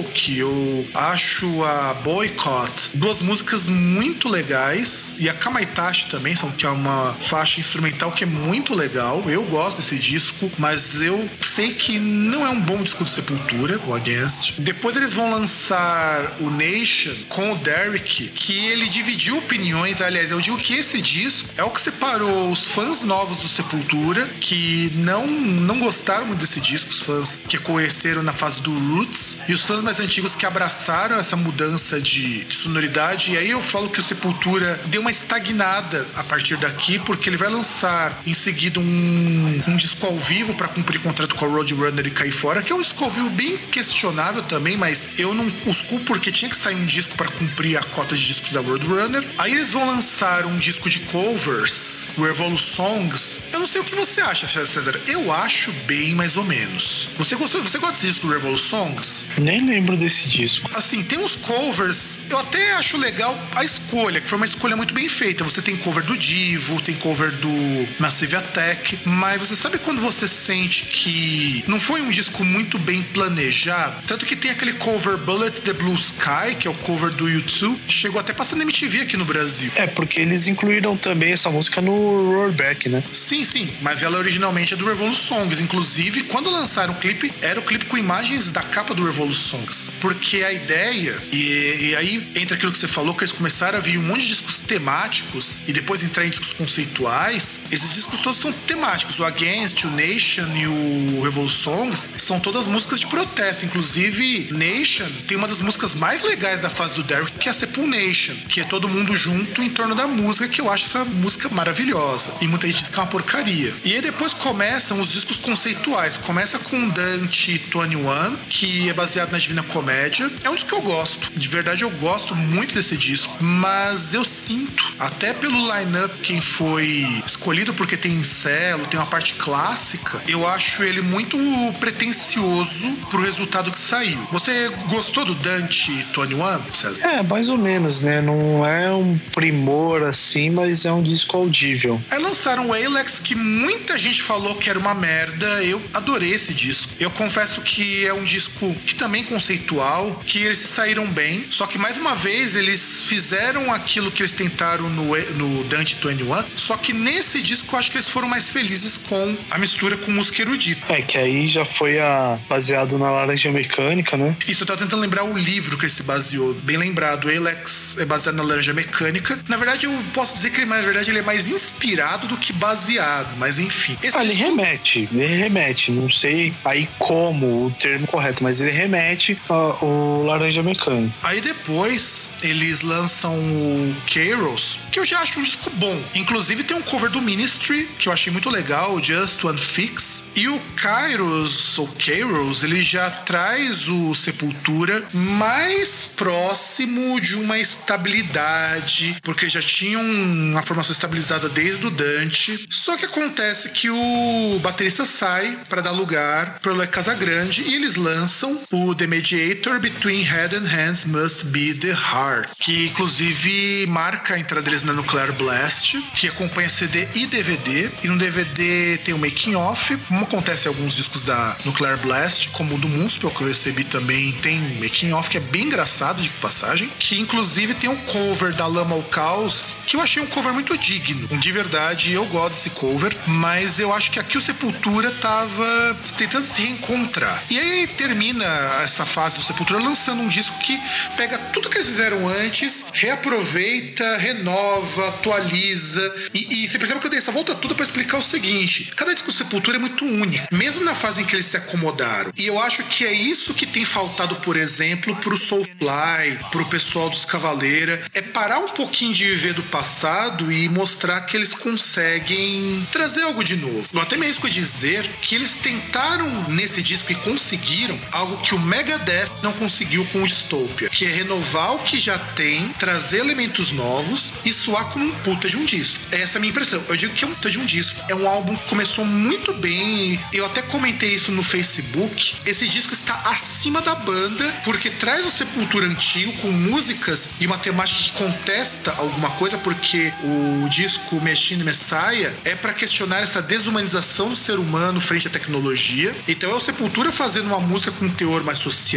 Choke, eu acho a Boycott, duas músicas muito legais. E a Kamaitachi também, são, que é uma faixa instrumental que é muito legal. Eu gosto desse disco, mas eu sei que não é um bom disco de Sepultura, o Against. Depois eles vão lançar o Nation com o Derek, que ele dividiu opiniões. Aliás, eu digo que esse disco é o que separou os fãs novos do Sepultura, que não, não gostaram muito desse disco, os fãs que conheceram na fase do Roots, e os fãs mais antigos que abraçaram essa mudança de, de sonoridade. E aí eu falo que o Sepultura deu uma estagnada a partir daqui, porque ele vai lançar em seguida um, um disco ao vivo para cumprir contrato com a Roadrunner e cair fora, que é um disco ao vivo bem questionável também, mas eu não os culpo porque tinha que sair um disco para cumprir a cota de discos da Roadrunner. Aí eles vão lançar um disco de covers, o Evolu Songs. Eu não sei o que você acha, César. Eu acho bem mais ou menos. Você gostou? Você gosta desse disco Revolu Songs? Nem lembro desse disco. Assim, tem uns covers, eu até acho legal a escolha escolha, que foi uma escolha muito bem feita. Você tem cover do Divo, tem cover do Massive Attack, mas você sabe quando você sente que não foi um disco muito bem planejado? Tanto que tem aquele cover Bullet the Blue Sky, que é o cover do YouTube, chegou até passando MTV aqui no Brasil. É, porque eles incluíram também essa música no Roarback, né? Sim, sim, mas ela originalmente é do Revolution Songs. Inclusive, quando lançaram o clipe, era o clipe com imagens da capa do Revolution Songs. Porque a ideia, e, e aí entra aquilo que você falou, que eles começaram a vir um monte de discos temáticos e depois entrar em discos conceituais. Esses discos todos são temáticos. O Against, o Nation e o Revolution Songs são todas músicas de protesto. Inclusive, Nation tem uma das músicas mais legais da fase do Derek, que é a Sepul Nation, que é todo mundo junto em torno da música, que eu acho essa música maravilhosa. E muita gente diz que é uma porcaria. E aí depois começam os discos conceituais. Começa com Dante 21, que é baseado na Divina Comédia. É um disco que eu gosto. De verdade, eu gosto muito desse disco. Mas eu sinto, até pelo line-up, quem foi escolhido porque tem incelo, tem uma parte clássica, eu acho ele muito pretencioso pro resultado que saiu. Você gostou do Dante 21, César? É, mais ou menos, né? Não é um primor assim, mas é um disco audível. Aí lançaram o Alex, que muita gente falou que era uma merda. Eu adorei esse disco. Eu confesso que é um disco que também conceitual, que eles saíram bem. Só que mais uma vez eles fizeram aquilo que eles tentaram no, no Dante 21. Só que nesse disco eu acho que eles foram mais felizes com a mistura com música erudita. É, que aí já foi a, baseado na Laranja Mecânica, né? Isso, eu tava tentando lembrar o livro que ele se baseou. Bem lembrado, o Alex é baseado na Laranja Mecânica. Na verdade, eu posso dizer que ele, na verdade, ele é mais inspirado do que baseado, mas enfim. Esse ah, disco... ele remete, ele remete. Não sei aí como o termo correto, mas ele remete ao Laranja Mecânica. Aí depois eles lançam o Carols, que eu já acho um disco bom. Inclusive tem um cover do Ministry, que eu achei muito legal, o Just One Fix. E o Kairos, ou Carols, ele já traz o Sepultura mais próximo de uma estabilidade, porque já tinham uma formação estabilizada desde o Dante. Só que acontece que o baterista sai para dar lugar pro Le Casagrande e eles lançam o The Mediator Between Head and Hands Must Be the Heart, que inclusive marca a entrada deles na Nuclear Blast, que acompanha CD e DVD. E no DVD tem o making off, como acontece em alguns discos da Nuclear Blast, como o do Municipal que eu recebi também, tem making off que é bem engraçado de passagem, que inclusive tem um cover da Lama ao Caos, que eu achei um cover muito digno. De verdade, eu gosto desse cover, mas eu acho que aqui o Sepultura tava tentando se reencontrar. E aí termina essa fase do Sepultura lançando um disco que pega tudo que eles fizeram antes, reaproveita, renova, atualiza. E, e você percebe que eu dei essa volta toda para explicar o seguinte: cada disco do Sepultura é muito único, mesmo na fase em que eles se acomodaram. E eu acho que é isso que tem faltado, por exemplo, pro Soulfly, pro pessoal dos Cavaleira, é parar um pouquinho de viver do passado e mostrar que eles conseguem trazer algo de novo. Eu até mesmo dizer que eles tentaram nesse disco e conseguiram algo que o Megadeth não conseguiu com Dystopia, que é renovar o que já tem, trazer elementos novos e soar como um puta de um disco. Essa é a minha impressão. Eu digo que é um puta de um disco. É um álbum que começou muito bem. Eu até comentei isso no Facebook. Esse disco está acima da banda porque traz o Sepultura antigo com músicas e uma temática que contesta alguma coisa, porque o disco Machine Messiah é para questionar essa desumanização do ser humano frente à tecnologia. Então é o Sepultura fazendo uma música com um teor mais social,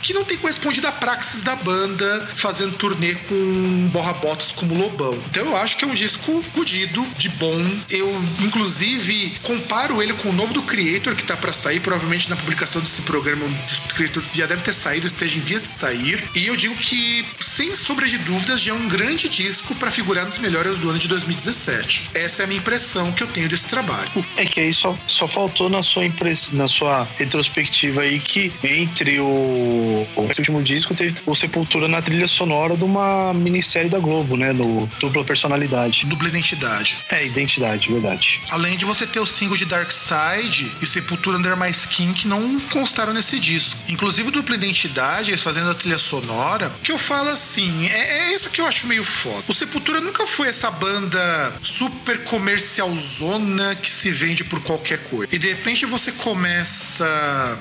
que não tem correspondido à praxis da banda, fazendo turnê com borra-botas como Lobão. Então eu acho que é um disco fudido, de bom. Eu, inclusive, comparo ele com o novo do Creator, que tá para sair, provavelmente na publicação desse programa, o Creator já deve ter saído, esteja em vias de sair. E eu digo que, sem sombra de dúvidas, já é um grande disco para figurar nos melhores do ano de 2017. Essa é a minha impressão que eu tenho desse trabalho. É que aí só, só faltou na sua impress... na sua retrospectiva aí que entre o, o último disco teve o Sepultura na trilha sonora de uma minissérie da Globo, né? No Dupla Personalidade. Dupla Identidade. É, Identidade, verdade. Além de você ter o single de Dark Side e Sepultura Under My Skin que não constaram nesse disco. Inclusive Dupla Identidade, eles fazendo a trilha sonora, que eu falo assim, é, é isso que eu acho meio foda. O Sepultura nunca foi essa banda super comercialzona que se vende por qualquer coisa. E de repente você começa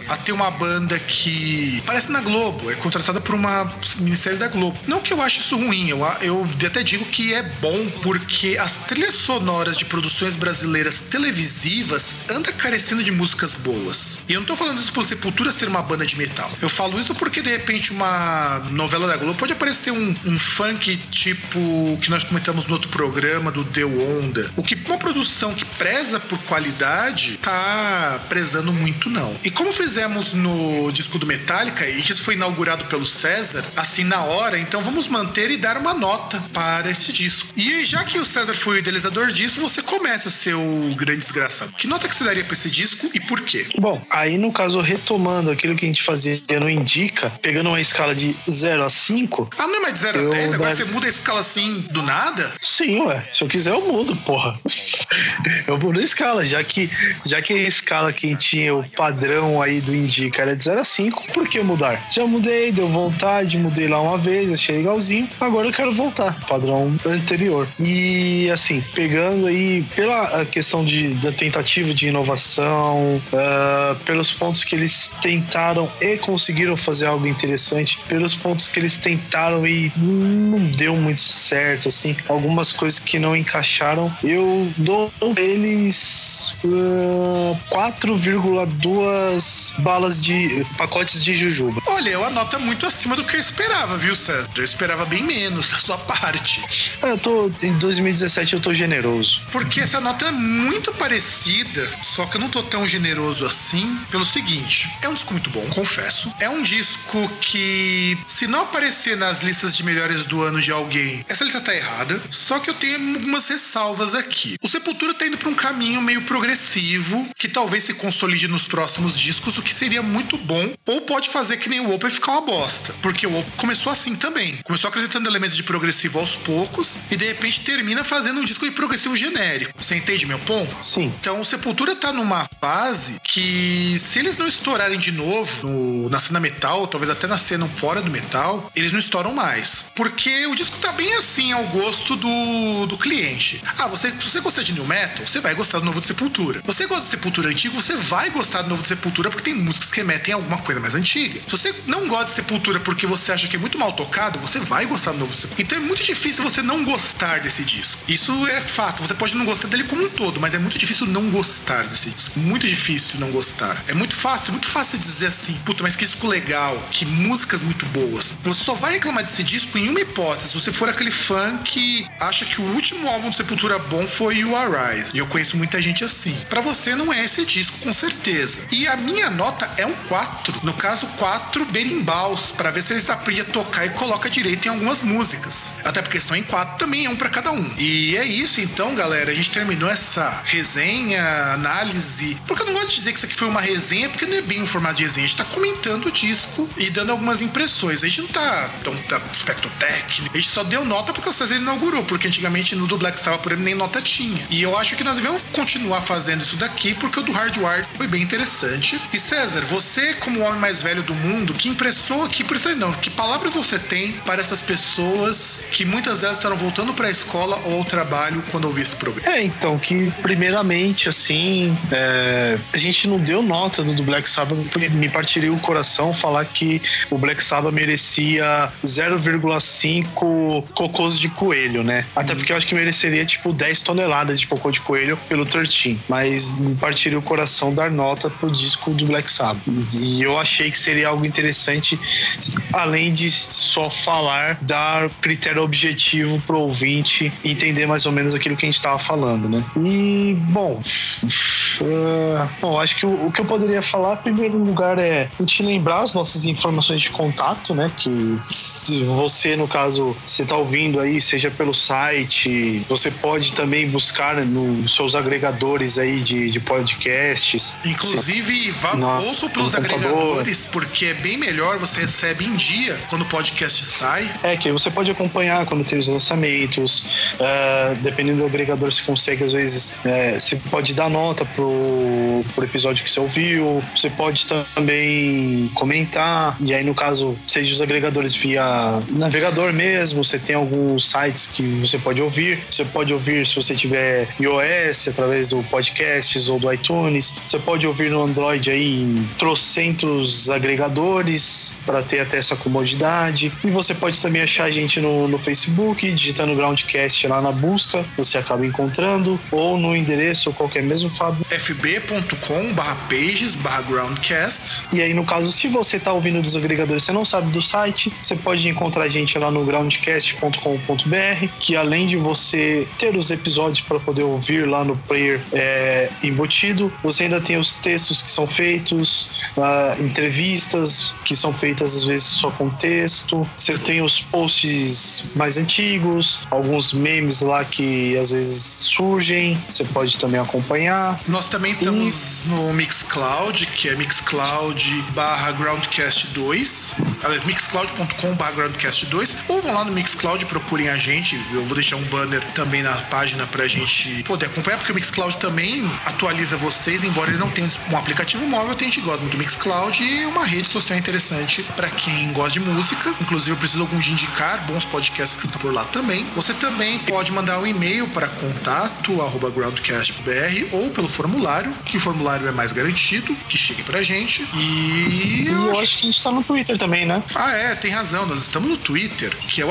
a ter uma banda que parece na Globo, é contratada por uma ministério da Globo. Não que eu ache isso ruim, eu eu, até digo que é bom porque as trilhas sonoras de produções brasileiras televisivas anda carecendo de músicas boas. E eu não tô falando isso por Sepultura ser uma banda de metal. Eu falo isso porque de repente uma novela da Globo pode aparecer um, um funk tipo que nós comentamos no outro programa do Deu Onda. O que uma produção que preza por qualidade tá prezando muito não. E como fizemos no disco do Metallica e que isso foi inaugurado pelo César, assim na hora, então vamos manter e dar uma nota para esse disco. E já que o César foi o idealizador disso, você começa a ser o grande desgraçado. Que nota que você daria para esse disco e por quê? Bom, aí no caso, retomando aquilo que a gente fazia no Indica, pegando uma escala de 0 a 5. Ah, não é mais de 0 a 10? Agora você muda a escala assim do nada? Sim, ué. Se eu quiser, eu mudo, porra. eu mudo a escala, já que, já que a escala que tinha o padrão aí do Indica era de 0 a 5, por que mudar? Já mudei, deu vontade, mudei lá uma vez, achei legalzinho. Agora eu quero voltar, padrão anterior. E assim, pegando aí pela questão de, da tentativa de inovação, uh, pelos pontos que eles tentaram e conseguiram fazer algo interessante, pelos pontos que eles tentaram e não deu muito certo, assim, algumas coisas que não encaixaram, eu dou eles uh, 4,2 balas de pacotes de jujuba. Olha, eu anoto muito acima do que eu esperava, viu, César? Eu esperava bem menos a sua parte. É, eu tô em 2017 eu tô generoso. Porque essa nota é muito parecida, só que eu não tô tão generoso assim, pelo seguinte: é um disco muito bom, confesso. É um disco que, se não aparecer nas listas de melhores do ano de alguém, essa lista tá errada. Só que eu tenho algumas ressalvas aqui. O Sepultura tá indo pra um caminho meio progressivo, que talvez se consolide nos próximos discos, o que seria muito bom. Ou pode fazer que nem o Open ficar uma bosta. Porque o Open começou assim também. Começou acrescentando elementos de progressivo aos poucos e de repente termina fazendo um disco de progressivo genérico. Você entende meu ponto? Sim. Então o Sepultura tá numa fase que, se eles não estourarem de novo no, na cena metal, talvez até na cena fora do metal, eles não estouram mais. Porque o disco tá bem assim ao gosto do, do cliente. Ah, você, se você gostar de New Metal, você vai gostar do novo de Sepultura. Você gosta de Sepultura antigo, você vai gostar do novo de Sepultura porque tem músicas que remetem a alguma coisa mais antiga. Se você não gosta de Sepultura porque você acha que é muito mal tocado, você vai gostar do novo Sepultura. Então é muito difícil você não gostar desse disco. Isso é fato. Você pode não gostar dele como um todo, mas é muito difícil não gostar desse disco. Muito difícil não gostar. É muito fácil, muito fácil dizer assim, puta, mas que disco legal, que músicas muito boas. Você só vai reclamar desse disco em uma hipótese, se você for aquele fã que acha que o último álbum de Sepultura bom foi o Arise. E eu conheço muita gente assim. Para você não é esse disco, com certeza. E a minha nota é um 4. No caso, 4 berimbaus, para ver se eles aprendem a tocar e coloca direito em algumas músicas. Até porque estão em 4 também, é um para cada um. E é isso então, galera. A gente terminou essa resenha, análise. Porque eu não gosto de dizer que isso aqui foi uma resenha, porque não é bem um formato de resenha. A gente tá comentando o disco e dando algumas impressões. A gente não tá tão tá, aspecto técnico. A gente só deu nota porque o César inaugurou, porque antigamente no do Black Sabbath por ele nem nota tinha. E eu acho que nós devemos continuar fazendo isso daqui, porque o do Hardware foi bem interessante. E César, você, como homem mais velho do mundo, que impressão, que impressão não, que palavras você tem para essas pessoas que muitas delas estarão voltando para a escola ou ao trabalho quando ouvir esse programa? É, então, que primeiramente, assim, é, a gente não deu nota do, do Black Sabbath, porque me partiria o coração falar que o Black Sabbath merecia 0,5 cocôs de coelho, né? Até porque eu acho que mereceria, tipo, 10 toneladas de cocô de coelho pelo 13. Mas me partiria o coração dar nota pro disco do Black Sabbath. E eu achei que seria algo interessante, além de só falar, dar critério objetivo pro ouvinte entender mais ou menos aquilo que a gente estava falando, né? E, bom, uh, bom, acho que o, o, que eu poderia falar, em primeiro lugar, é a gente lembrar as nossas informações de contato, né? Que se você, no caso, você está ouvindo aí, seja pelo site, você pode também buscar nos seus agregadores aí de, de podcasts. Inclusive, vá, no, ouçam pelos agregadores, porque é bem melhor, você recebe em dia quando o podcast sai. É, que você pode acompanhar quando tem os lançamentos, uh, dependendo do agregador, você consegue, às vezes, uh, você pode dar nota pro, pro episódio que você ouviu, você pode também comentar, e aí, no caso, seja os agregadores via navegador mesmo, você tem alguns sites que você pode ouvir, você pode ouvir se você tiver iOS através do podcasts ou do iTunes, você pode ouvir no Android aí em trocentos agregadores para ter até essa comodidade, e você pode também achar a gente no, no Facebook, digitando Groundcast lá na busca, você acaba encontrando, ou no endereço, qualquer mesmo, Fábio. fb.com barra pages barra groundcast. E aí, no caso, se você está ouvindo dos agregadores você não sabe do site, você pode encontrar a gente lá no groundcast.com.br, que além de você ter os episódios para poder ouvir lá no player é, embutido, você ainda tem os textos que são feitos, uh, entrevistas que são feitas às vezes só com texto, você tem os posts mais antigos, alguns memes lá que às vezes surgem, você pode também acompanhar. Nós também estamos e... no Mixcloud, que é Mixcloud barra Groundcast 2, aliás, mixcloud.com barra Groundcast 2, ou vão lá no Mixcloud e procurem a gente, eu vou deixar um banner também na página pra gente poder acompanhar, porque o Mixcloud também atualiza vocês, embora ele não tenha um aplicativo móvel, a gente gosta muito do Mixcloud e uma rede social interessante para quem gosta de música. Inclusive, eu preciso algum de indicar bons podcasts que estão por lá também. Você também pode mandar um e-mail para contato groundcast.br ou pelo formulário, que o formulário é mais garantido, que chegue pra gente. E. Eu, eu acho que a gente tá no Twitter também, né? Ah, é, tem razão. Nós estamos no Twitter, que é o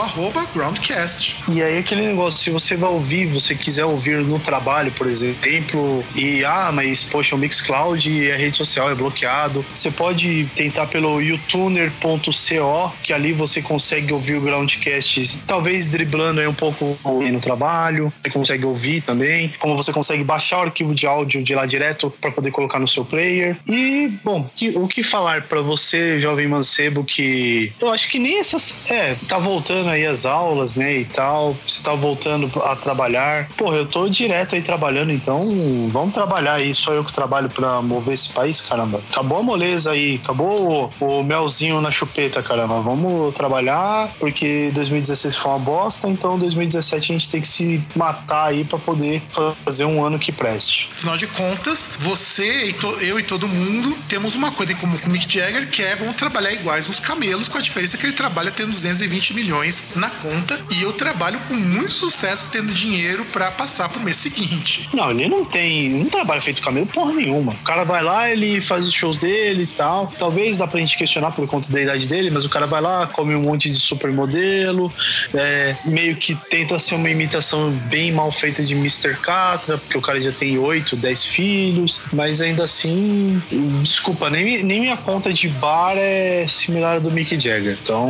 groundcast. E aí, aquele negócio, se você vai ouvir, você quiser ouvir no trabalho, por exemplo, e ah, mas poxa, o Mixcloud e a rede social é bloqueado, você pode tentar pelo youtuner.co, que ali você consegue ouvir o Groundcast, talvez driblando aí um pouco no trabalho, você consegue ouvir também, como você consegue baixar o arquivo de áudio de lá direto para poder colocar no seu player. E, bom, que, o que falar para você, jovem mancebo, que eu acho que nem essas. É, tá voltando aí as aulas, né, e tal, você tá voltando a trabalhar. Porra, eu tô direto aí trabalhando, então vamos trabalhar aí, só eu que trabalho para mover esse país, caramba. Acabou a moleza aí, acabou o, o melzinho na chupeta, caramba. Vamos trabalhar, porque 2016 foi uma bosta, então 2017 a gente tem que se matar aí para poder fazer um ano que preste. Afinal de contas, você e eu e todo mundo temos uma coisa em comum com o Mick Jagger, que é vamos trabalhar iguais os camelos, com a diferença que ele trabalha tendo 220 milhões na conta e eu trabalho com muito sucesso tendo dinheiro para passar pro mês seguinte. Não, ele não tem, não trabalha feito camelo porra nenhuma. O cara vai lá, ele faz os shows dele e tal. Talvez dá pra gente questionar por conta da idade dele, mas o cara vai lá, come um monte de supermodelo, é, meio que tenta ser uma imitação bem mal feita de Mr. Catra, porque o cara já tem 8, 10 filhos, mas ainda assim, desculpa, nem, nem minha conta de bar é similar à do Mick Jagger. Então,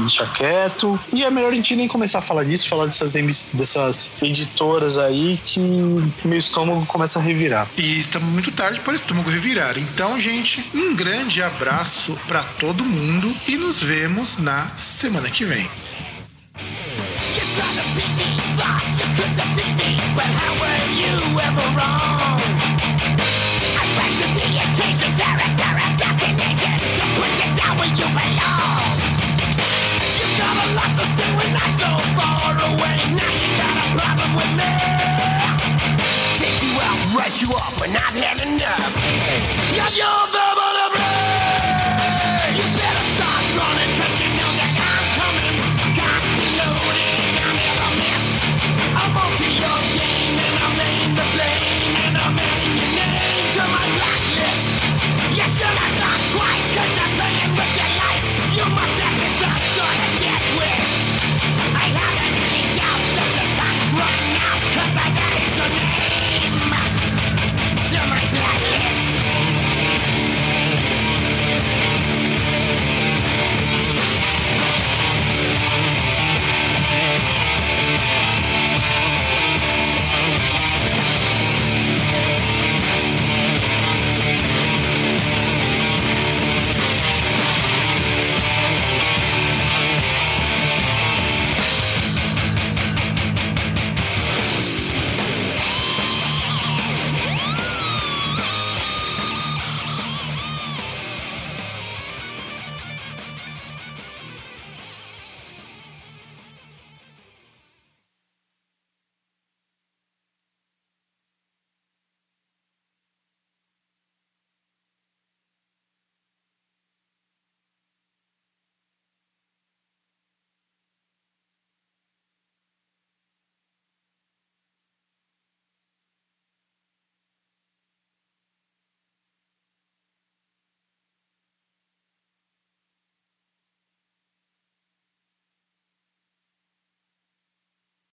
deixa quieto. E é melhor a gente nem começar a falar disso, falar dessas, dessas editoras aí que meu estômago começa a revirar. E estamos muito tarde para o estômago revirar. Então, gente, um grande abraço para todo mundo e nos vemos na semana que vem. How were you ever wrong? The assassination To down you You got a lot to say when I'm so far away. Now you got a problem with me. Take you out, write you up, and I've had enough. Yeah, you're the